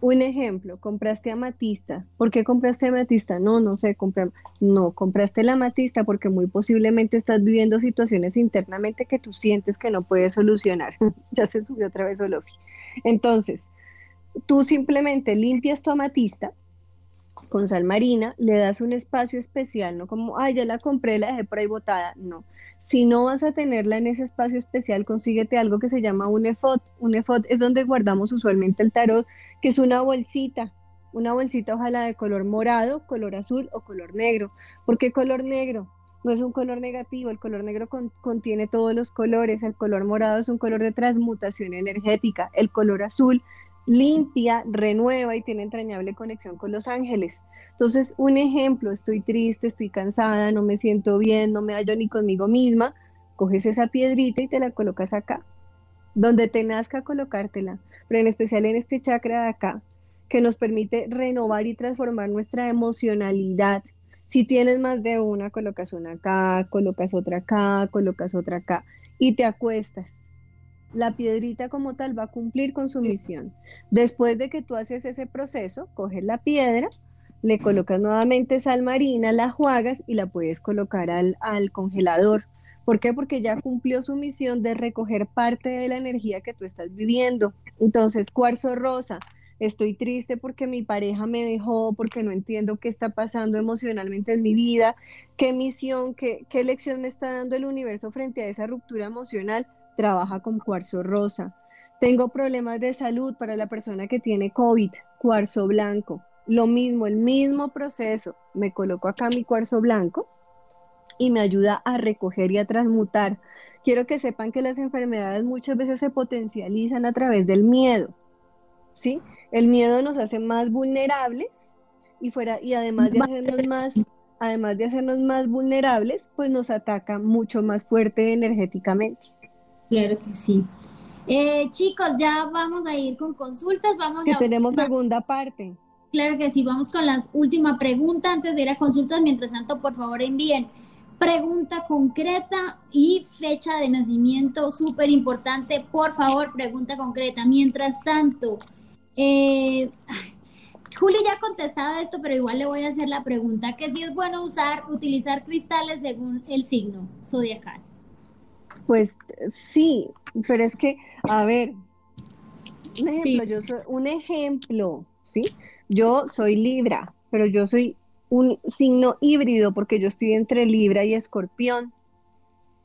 Un ejemplo, compraste amatista. ¿Por qué compraste amatista? No, no sé, compré. No, compraste la amatista porque muy posiblemente estás viviendo situaciones internamente que tú sientes que no puedes solucionar. ya se subió otra vez Olofi. Entonces, tú simplemente limpias tu amatista con sal marina, le das un espacio especial, no como, ay, ya la compré, la dejé por ahí botada, no. Si no vas a tenerla en ese espacio especial, consíguete algo que se llama un efod. Un efod es donde guardamos usualmente el tarot, que es una bolsita, una bolsita ojalá de color morado, color azul o color negro. ¿Por qué color negro? No es un color negativo, el color negro contiene todos los colores, el color morado es un color de transmutación energética, el color azul limpia, renueva y tiene entrañable conexión con los ángeles. Entonces, un ejemplo, estoy triste, estoy cansada, no me siento bien, no me hallo ni conmigo misma, coges esa piedrita y te la colocas acá, donde te nazca colocártela, pero en especial en este chakra de acá, que nos permite renovar y transformar nuestra emocionalidad. Si tienes más de una, colocas una acá, colocas otra acá, colocas otra acá y te acuestas la piedrita como tal va a cumplir con su misión. Después de que tú haces ese proceso, coges la piedra, le colocas nuevamente sal marina, la juagas y la puedes colocar al, al congelador. ¿Por qué? Porque ya cumplió su misión de recoger parte de la energía que tú estás viviendo. Entonces, cuarzo rosa, estoy triste porque mi pareja me dejó, porque no entiendo qué está pasando emocionalmente en mi vida, qué misión, qué, qué lección me está dando el universo frente a esa ruptura emocional trabaja con cuarzo rosa. Tengo problemas de salud para la persona que tiene COVID, cuarzo blanco. Lo mismo, el mismo proceso. Me coloco acá mi cuarzo blanco y me ayuda a recoger y a transmutar. Quiero que sepan que las enfermedades muchas veces se potencializan a través del miedo. ¿Sí? El miedo nos hace más vulnerables y fuera y además de hacernos más además de hacernos más vulnerables, pues nos ataca mucho más fuerte energéticamente. Claro que sí. Eh, chicos, ya vamos a ir con consultas. Vamos que tenemos segunda parte. Claro que sí, vamos con la última pregunta antes de ir a consultas. Mientras tanto, por favor, envíen pregunta concreta y fecha de nacimiento, súper importante. Por favor, pregunta concreta. Mientras tanto, eh, Juli ya ha contestado esto, pero igual le voy a hacer la pregunta, que si es bueno usar, utilizar cristales según el signo zodiacal. Pues sí, pero es que, a ver, un ejemplo, yo soy un ejemplo, ¿sí? Yo soy Libra, pero yo soy un signo híbrido porque yo estoy entre Libra y Escorpión.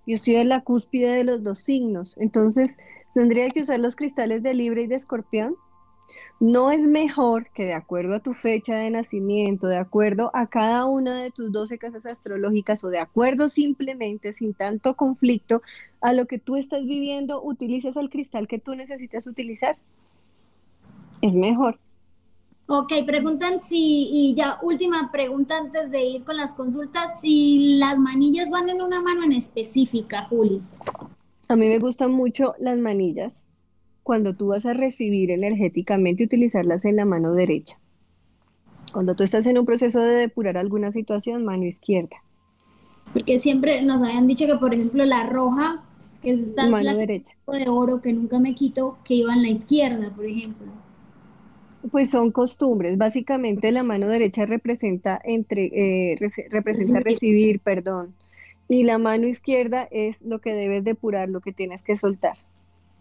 Yo estoy en la cúspide de los dos signos. Entonces, ¿tendría que usar los cristales de Libra y de Escorpión? No es mejor que de acuerdo a tu fecha de nacimiento, de acuerdo a cada una de tus 12 casas astrológicas o de acuerdo simplemente sin tanto conflicto a lo que tú estás viviendo, utilices el cristal que tú necesitas utilizar. Es mejor. Ok, preguntan si, y ya última pregunta antes de ir con las consultas, si las manillas van en una mano en específica, Juli. A mí me gustan mucho las manillas cuando tú vas a recibir energéticamente, utilizarlas en la mano derecha. Cuando tú estás en un proceso de depurar alguna situación, mano izquierda. Porque siempre nos habían dicho que, por ejemplo, la roja, que es esta mano derecha. de oro que nunca me quito, que iba en la izquierda, por ejemplo. Pues son costumbres. Básicamente la mano derecha representa entre eh, representa recibir, perdón, y la mano izquierda es lo que debes depurar, lo que tienes que soltar.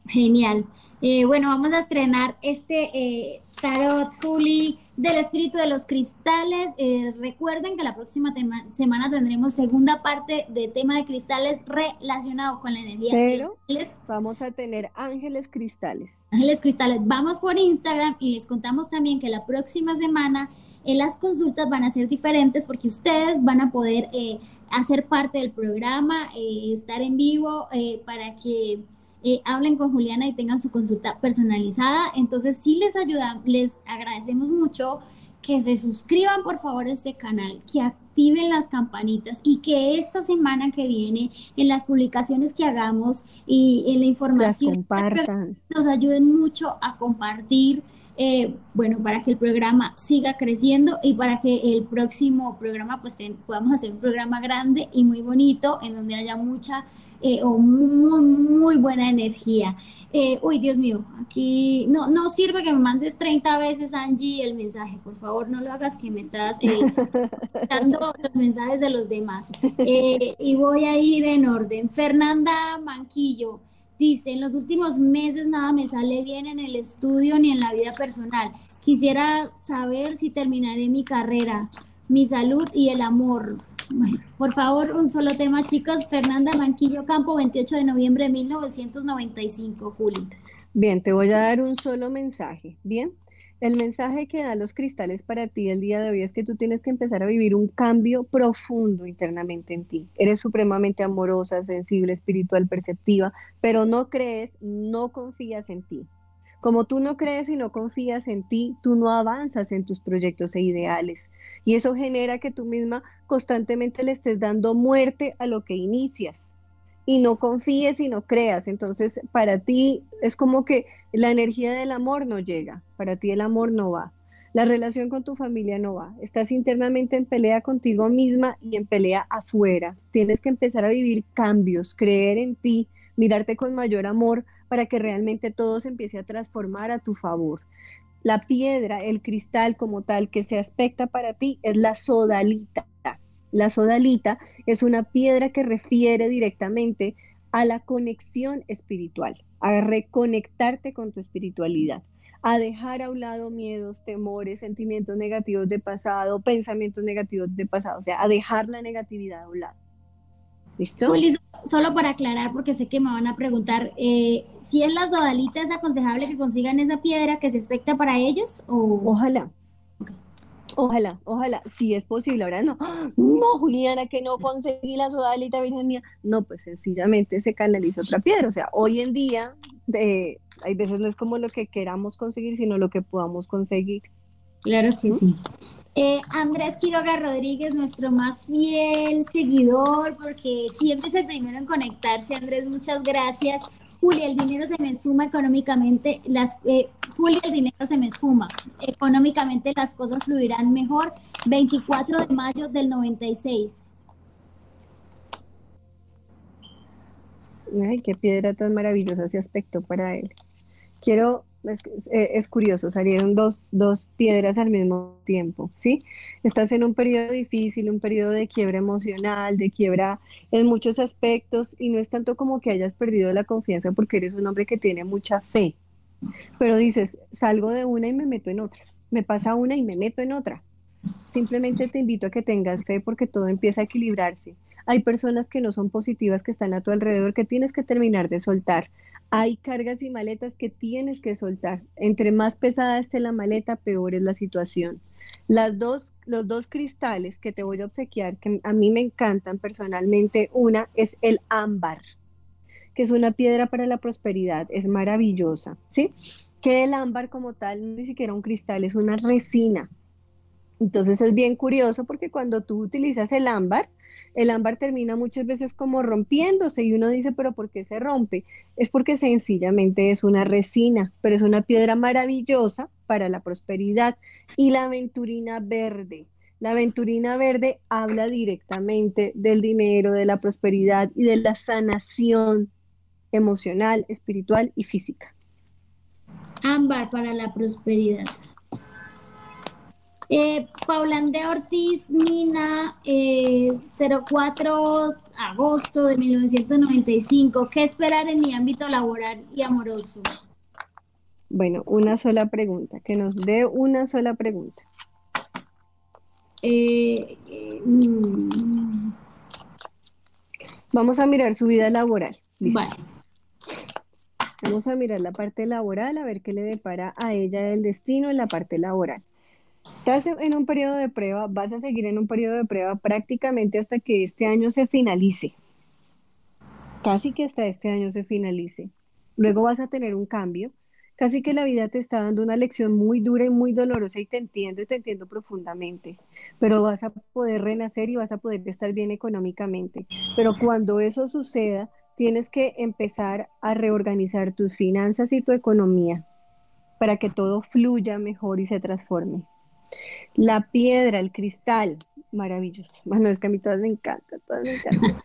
Genial. Eh, bueno, vamos a estrenar este eh, tarot Juli del espíritu de los cristales. Eh, recuerden que la próxima semana tendremos segunda parte de tema de cristales relacionado con la energía de los cristales. Vamos a tener ángeles cristales. Ángeles cristales. Vamos por Instagram y les contamos también que la próxima semana en las consultas van a ser diferentes porque ustedes van a poder hacer parte del programa, estar en vivo para que eh, hablen con Juliana y tengan su consulta personalizada. Entonces, sí les ayuda, les agradecemos mucho que se suscriban por favor a este canal, que activen las campanitas y que esta semana que viene en las publicaciones que hagamos y en la información nos ayuden mucho a compartir, eh, bueno, para que el programa siga creciendo y para que el próximo programa pues podamos hacer un programa grande y muy bonito en donde haya mucha eh, o muy, muy buena energía. Eh, uy, Dios mío, aquí no, no sirve que me mandes 30 veces, Angie, el mensaje. Por favor, no lo hagas que me estás eh, dando los mensajes de los demás. y voy a ir en orden. Fernanda Manquillo dice, en los últimos meses nada me sale bien en el estudio ni en la vida personal. Quisiera saber si terminaré mi carrera, mi salud y el amor. Por favor, un solo tema, chicos. Fernanda Manquillo Campo, 28 de noviembre de 1995, Juli. Bien, te voy a dar un solo mensaje. Bien, el mensaje que dan los cristales para ti el día de hoy es que tú tienes que empezar a vivir un cambio profundo internamente en ti. Eres supremamente amorosa, sensible, espiritual, perceptiva, pero no crees, no confías en ti. Como tú no crees y no confías en ti, tú no avanzas en tus proyectos e ideales. Y eso genera que tú misma constantemente le estés dando muerte a lo que inicias. Y no confíes y no creas. Entonces, para ti es como que la energía del amor no llega. Para ti el amor no va. La relación con tu familia no va. Estás internamente en pelea contigo misma y en pelea afuera. Tienes que empezar a vivir cambios, creer en ti, mirarte con mayor amor para que realmente todo se empiece a transformar a tu favor. La piedra, el cristal como tal que se aspecta para ti es la sodalita. La sodalita es una piedra que refiere directamente a la conexión espiritual, a reconectarte con tu espiritualidad, a dejar a un lado miedos, temores, sentimientos negativos de pasado, pensamientos negativos de pasado, o sea, a dejar la negatividad a un lado. ¿Listo? solo para aclarar, porque sé que me van a preguntar, eh, si es la sodalita, ¿es aconsejable que consigan esa piedra que se expecta para ellos? O... Ojalá. Ojalá, ojalá, si es posible. Ahora no, no, Juliana, que no conseguí la sodalita, Virgen mía. No, pues sencillamente se canaliza otra piedra. O sea, hoy en día, de, hay veces no es como lo que queramos conseguir, sino lo que podamos conseguir. Claro que sí. Eh, Andrés Quiroga Rodríguez, nuestro más fiel seguidor, porque siempre es el primero en conectarse. Andrés, muchas gracias. Julia, el dinero se me esfuma económicamente. Las, eh, Julia, el dinero se me esfuma. Económicamente las cosas fluirán mejor. 24 de mayo del 96. Ay, qué piedra tan maravillosa ese aspecto para él. Quiero eh, es, curioso, salieron dos, dos, piedras al mismo tiempo, ¿sí? Estás en un periodo difícil, un periodo de quiebra emocional, de quiebra en muchos aspectos y no es tanto como que hayas perdido la confianza porque eres un hombre que tiene mucha fe, pero dices, salgo de una y me meto en otra, me pasa una y me meto en otra. Simplemente te invito a que tengas fe porque todo empieza a equilibrarse. Hay personas que no son positivas que están a tu alrededor que tienes que terminar de soltar hay cargas y maletas que tienes que soltar. Entre más pesada esté la maleta, peor es la situación. Las dos, los dos cristales que te voy a obsequiar, que a mí me encantan personalmente, una es el ámbar, que es una piedra para la prosperidad, es maravillosa, ¿sí? Que el ámbar como tal, ni siquiera un cristal, es una resina. Entonces es bien curioso porque cuando tú utilizas el ámbar, el ámbar termina muchas veces como rompiéndose y uno dice, pero ¿por qué se rompe? Es porque sencillamente es una resina, pero es una piedra maravillosa para la prosperidad. Y la aventurina verde. La aventurina verde habla directamente del dinero, de la prosperidad y de la sanación emocional, espiritual y física. Ámbar para la prosperidad. Eh, Paulande Ortiz Mina, 04 eh, agosto de 1995. ¿Qué esperar en mi ámbito laboral y amoroso? Bueno, una sola pregunta, que nos dé una sola pregunta. Eh, mm. Vamos a mirar su vida laboral. Vamos a mirar la parte laboral, a ver qué le depara a ella el destino en la parte laboral. Estás en un periodo de prueba, vas a seguir en un periodo de prueba prácticamente hasta que este año se finalice. Casi que hasta este año se finalice. Luego vas a tener un cambio. Casi que la vida te está dando una lección muy dura y muy dolorosa y te entiendo y te entiendo profundamente. Pero vas a poder renacer y vas a poder estar bien económicamente. Pero cuando eso suceda, tienes que empezar a reorganizar tus finanzas y tu economía para que todo fluya mejor y se transforme. La piedra, el cristal, maravilloso. Bueno, es que a mí todas me encantan, todas me encantan.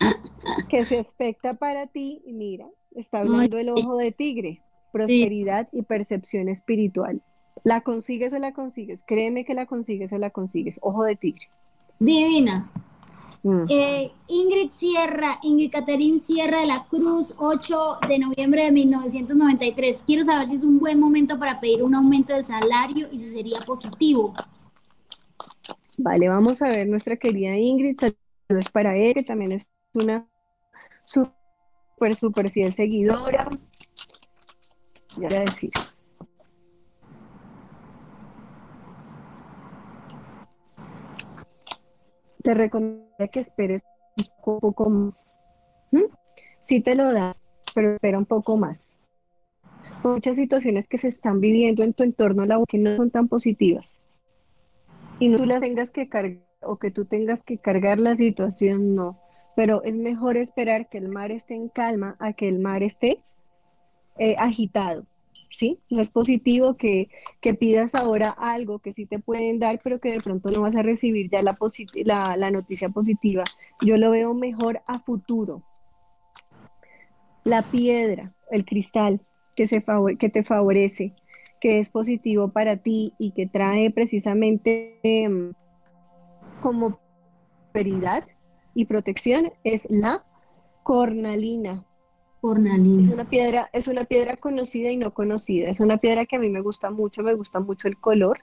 que se expecta para ti, y mira, está hablando el ojo de tigre, prosperidad y percepción espiritual. ¿La consigues o la consigues? Créeme que la consigues o la consigues. Ojo de tigre. Divina. Mm. Eh, Ingrid Sierra, Ingrid Caterín Sierra de la Cruz, 8 de noviembre de 1993. Quiero saber si es un buen momento para pedir un aumento de salario y si sería positivo. Vale, vamos a ver nuestra querida Ingrid. Saludos para él, que también es una súper, súper fiel seguidora. Ya voy a decir. Te recomiendo que esperes un poco más. Sí te lo da, pero espera un poco más. Muchas situaciones que se están viviendo en tu entorno laboral que no son tan positivas. Y no tú las tengas que cargar o que tú tengas que cargar la situación, no. Pero es mejor esperar que el mar esté en calma a que el mar esté eh, agitado. ¿Sí? No es positivo que, pidas ahora algo que sí te pueden dar, pero que de pronto no vas a recibir ya la, la, la noticia positiva. Yo lo veo mejor a futuro. La piedra, el cristal que, se que te favorece, que es positivo para ti y que trae precisamente em, como prosperidad y protección es la cornalina. Cornalina. Es una piedra, es una piedra conocida y no conocida. Es una piedra que a mí me gusta mucho, me gusta mucho el color.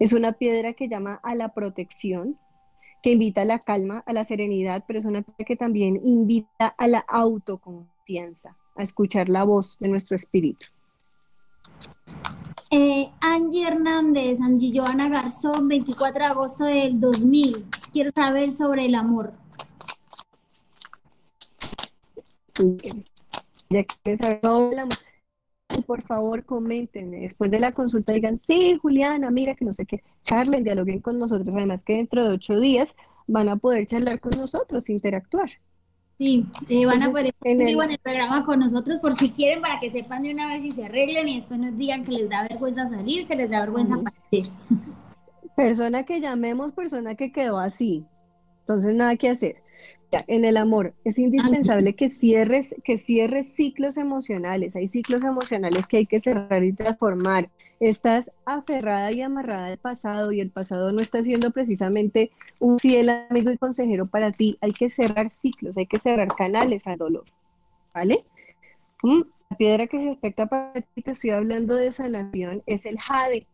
Es una piedra que llama a la protección, que invita a la calma, a la serenidad, pero es una piedra que también invita a la autoconfianza, a escuchar la voz de nuestro espíritu. Eh, Angie Hernández, Angie Joana Garzón, 24 de agosto del 2000. Quiero saber sobre el amor. Ya que saber el amor. Por favor, comenten. Después de la consulta digan, sí, Juliana, mira que no sé qué. Charlen, dialoguen con nosotros. Además que dentro de ocho días van a poder charlar con nosotros, interactuar. Sí, eh, van a poder estar en el... programa con nosotros por si quieren, para que sepan de una vez y se arreglen y después nos digan que les da vergüenza salir, que les da vergüenza partir. Persona que llamemos, persona que quedó así. Entonces, nada que hacer. En el amor es indispensable que cierres, que cierres ciclos emocionales. Hay ciclos emocionales que hay que cerrar y transformar. Estás aferrada y amarrada al pasado y el pasado no está siendo precisamente un fiel amigo y consejero para ti. Hay que cerrar ciclos, hay que cerrar canales al dolor. ¿Vale? Mm, la piedra que se expecta para ti, te estoy hablando de sanación, es el jade.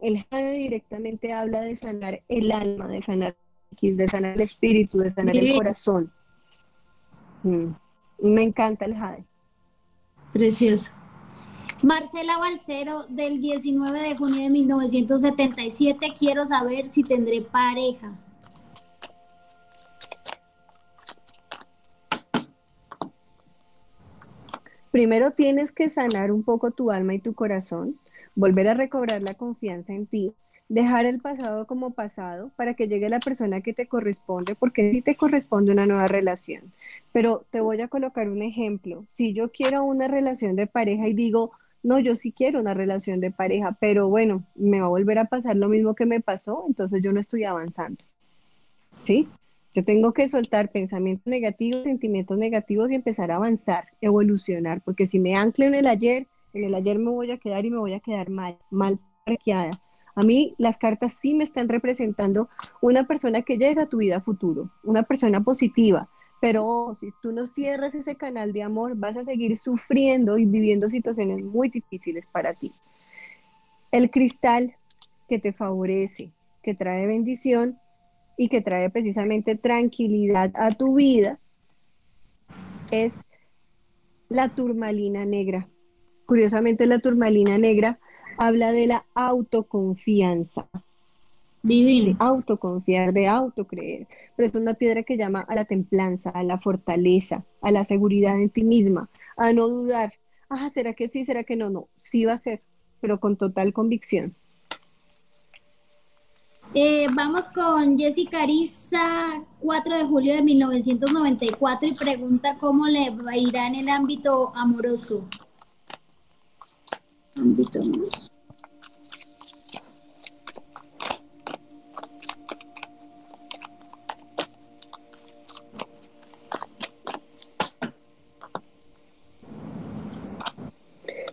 El jade directamente habla de sanar el alma, de sanar de sanar el espíritu, de sanar el corazón. Mm. Me encanta el jade. Precioso. Marcela Balcero, del 19 de junio de 1977, quiero saber si tendré pareja. Primero tienes que sanar un poco tu alma y tu corazón, volver a recobrar la confianza en ti dejar el pasado como pasado para que llegue la persona que te corresponde, porque sí te corresponde una nueva relación. Pero te voy a colocar un ejemplo. Si yo quiero una relación de pareja y digo, no, yo sí quiero una relación de pareja, pero bueno, me va a volver a pasar lo mismo que me pasó, entonces yo no estoy avanzando. ¿Sí? Yo tengo que soltar pensamientos negativos, sentimientos negativos y empezar a avanzar, evolucionar, porque si me anclo en el ayer, en el ayer me voy a quedar y me voy a quedar mal, mal parqueada. A mí las cartas sí me están representando una persona que llega a tu vida futuro, una persona positiva, pero si tú no cierras ese canal de amor, vas a seguir sufriendo y viviendo situaciones muy difíciles para ti. El cristal que te favorece, que trae bendición y que trae precisamente tranquilidad a tu vida, es la turmalina negra. Curiosamente, la turmalina negra habla de la autoconfianza. Divino. De autoconfiar, de autocreer. Pero es una piedra que llama a la templanza, a la fortaleza, a la seguridad en ti misma, a no dudar. Ah, ¿será que sí? ¿Será que no? No, sí va a ser, pero con total convicción. Eh, vamos con Jessica Ariza, 4 de julio de 1994, y pregunta cómo le irá en el ámbito amoroso. Invitamos.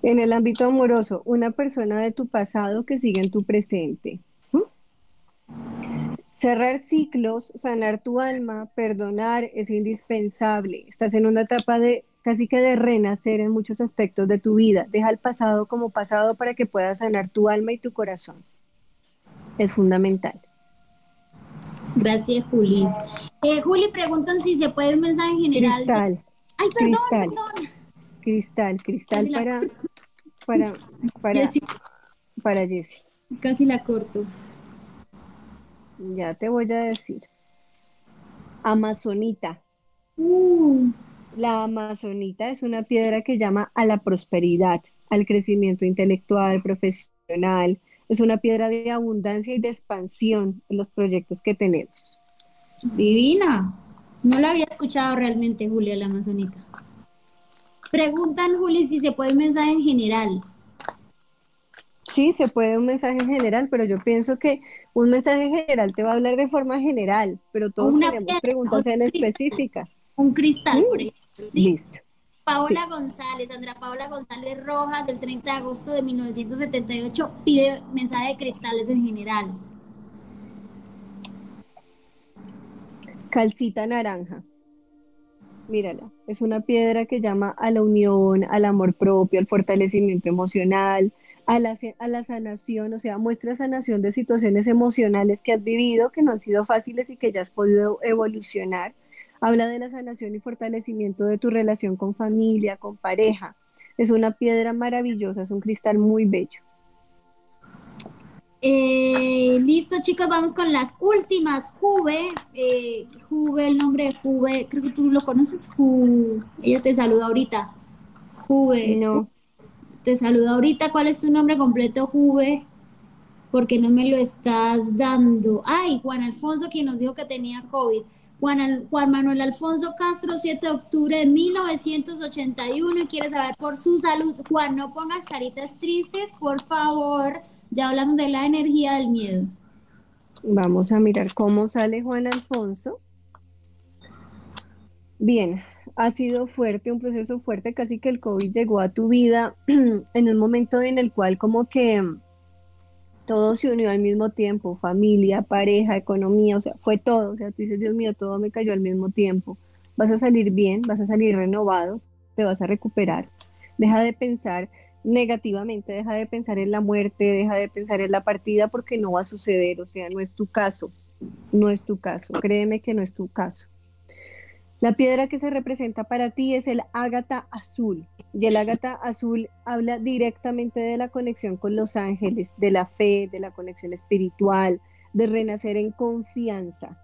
En el ámbito amoroso, una persona de tu pasado que sigue en tu presente. ¿Mm? Cerrar ciclos, sanar tu alma, perdonar es indispensable. Estás en una etapa de casi que de renacer en muchos aspectos de tu vida. Deja el pasado como pasado para que puedas sanar tu alma y tu corazón. Es fundamental. Gracias, Juli. Eh, Juli, preguntan si se puede un mensaje en general. Cristal. Ay, perdón, cristal. perdón. Cristal, cristal para, para, para, Jessy. para Jessie. Casi la corto. Ya te voy a decir. Amazonita. Uh, La amazonita es una piedra que llama a la prosperidad, al crecimiento intelectual, profesional. Es una piedra de abundancia y de expansión en los proyectos que tenemos. divina. No la había escuchado realmente, Julia, la amazonita. Preguntan, Juli, si se puede un mensaje en general. Sí, se puede un mensaje en general, pero yo pienso que un mensaje en general te va a hablar de forma general, pero todos Una tenemos piedra, preguntas un en específica. Un cristal, por ejemplo. ¿sí? Listo. Paola González, Sandra Paola González Rojas, del 30 de agosto de 1978, pide mensaje de cristales en general. Calcita naranja. Mírala, es una piedra que llama a la unión, al amor propio, al fortalecimiento emocional, a la, a la sanación, o sea, muestra sanación de situaciones emocionales que has vivido, que no han sido fáciles y que ya has podido evolucionar. Habla de la sanación y fortalecimiento de tu relación con familia, con pareja. Es una piedra maravillosa, es un cristal muy bello. Eh, listo, chicos, vamos con las últimas. Juve, eh, Juve, el nombre de Juve, creo que tú lo conoces, Ju. Ella te saluda ahorita. Juve, No, te saluda ahorita. ¿Cuál es tu nombre completo, Juve? Porque no me lo estás dando. Ay, Juan Alfonso, quien nos dijo que tenía COVID. Juan, Manuel Alfonso Castro, 7 de octubre de 1981, y quiere saber por su salud. Juan, no pongas caritas tristes, por favor. Ya hablamos de la energía del miedo. Vamos a mirar cómo sale Juan Alfonso. Bien, ha sido fuerte, un proceso fuerte, casi que el COVID llegó a tu vida en un momento en el cual como que todo se unió al mismo tiempo, familia, pareja, economía, o sea, fue todo, o sea, tú dices, Dios mío, todo me cayó al mismo tiempo. Vas a salir bien, vas a salir renovado, te vas a recuperar. Deja de pensar negativamente, deja de pensar en la muerte, deja de pensar en la partida porque no va a suceder, o sea, no es tu caso, no es tu caso, créeme que no es tu caso. La piedra que se representa para ti es el ágata azul. Y el ágata azul habla directamente de la conexión con los ángeles, de la fe, de la conexión espiritual, de renacer en confianza.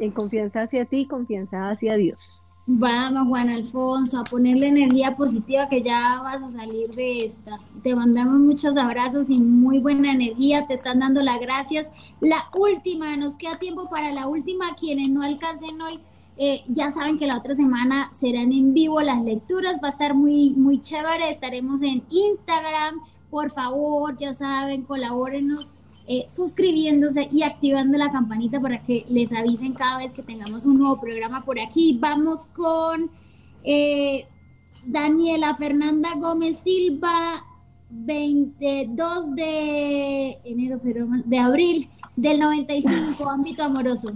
En confianza hacia ti, confianza hacia Dios. Vamos, Juan Alfonso, a ponerle energía positiva que ya vas a salir de esta. Te mandamos muchos abrazos y muy buena energía. Te están dando las gracias. La última, nos queda tiempo para la última. Quienes no alcancen hoy, eh, ya saben que la otra semana serán en vivo las lecturas. Va a estar muy, muy chévere. Estaremos en Instagram. Por favor, ya saben, colabórenos eh, suscribiéndose y activando la campanita para que les avisen cada vez que tengamos un nuevo programa por aquí. Vamos con eh, Daniela Fernanda Gómez Silva, 22 de enero, de abril del 95, ámbito amoroso.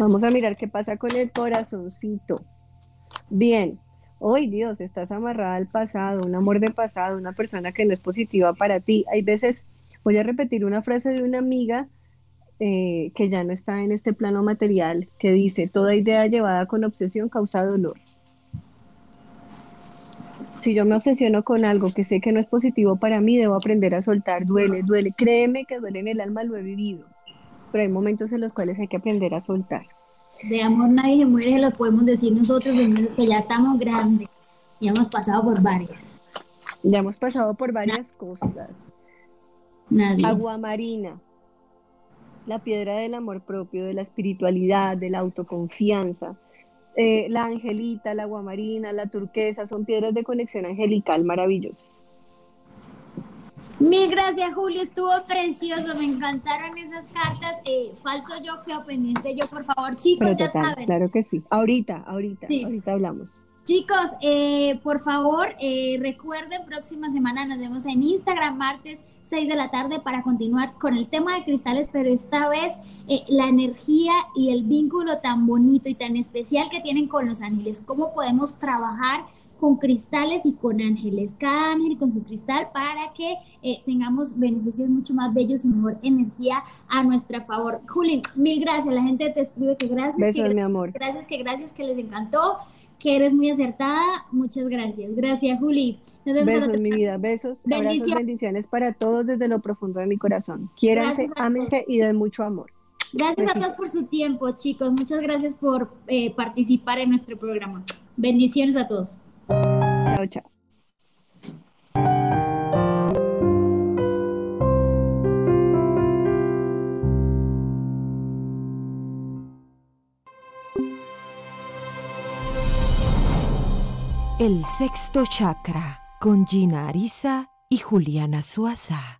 Vamos a mirar qué pasa con el corazoncito. Bien, hoy Dios, estás amarrada al pasado, un amor de pasado, una persona que no es positiva para ti. Hay veces, voy a repetir una frase de una amiga eh, que ya no está en este plano material, que dice, toda idea llevada con obsesión causa dolor. Si yo me obsesiono con algo que sé que no es positivo para mí, debo aprender a soltar, duele, duele. Créeme que duele en el alma, lo he vivido, pero hay momentos en los cuales hay que aprender a soltar. De amor nadie se muere, lo podemos decir nosotros, entonces que ya estamos grandes y hemos pasado por varias. Ya hemos pasado por varias cosas. Nadie. Agua marina, la piedra del amor propio, de la espiritualidad, de la autoconfianza. Eh, la angelita, la agua marina, la turquesa, son piedras de conexión angelical maravillosas. Mil gracias, Julio. Estuvo precioso. Me encantaron esas cartas. Eh, falto yo, quedo pendiente yo, por favor. Chicos, Pero ya total, saben. claro que sí. Ahorita, ahorita, Sí. ahorita hablamos. Chicos, eh, por favor, eh, recuerden, próxima semana nos vemos en Instagram, martes 6 de la tarde, para continuar con el tema de cristales, pero esta vez eh, la energía y el vínculo tan bonito y tan especial que tienen con los ángeles. ¿Cómo podemos trabajar? Con cristales y con ángeles, cada ángel con su cristal para que tengamos beneficios mucho más bellos y mejor energía a nuestra favor. Juli, mil gracias, la gente te escribe que gracias. Besos, mi amor. Gracias, que gracias, que les encantó que eres muy acertada. Muchas gracias. Gracias, Juli. Besos, mi vida. Besos, abrazos, bendiciones para todos desde lo profundo de mi corazón. Quiéranse, ámense y den mucho amor. Gracias a todos por su tiempo, chicos. Muchas gracias por eh, participar en nuestro programa. Bendiciones a todos. Chao. El sexto chakra con Gina Arisa y Juliana Suaza.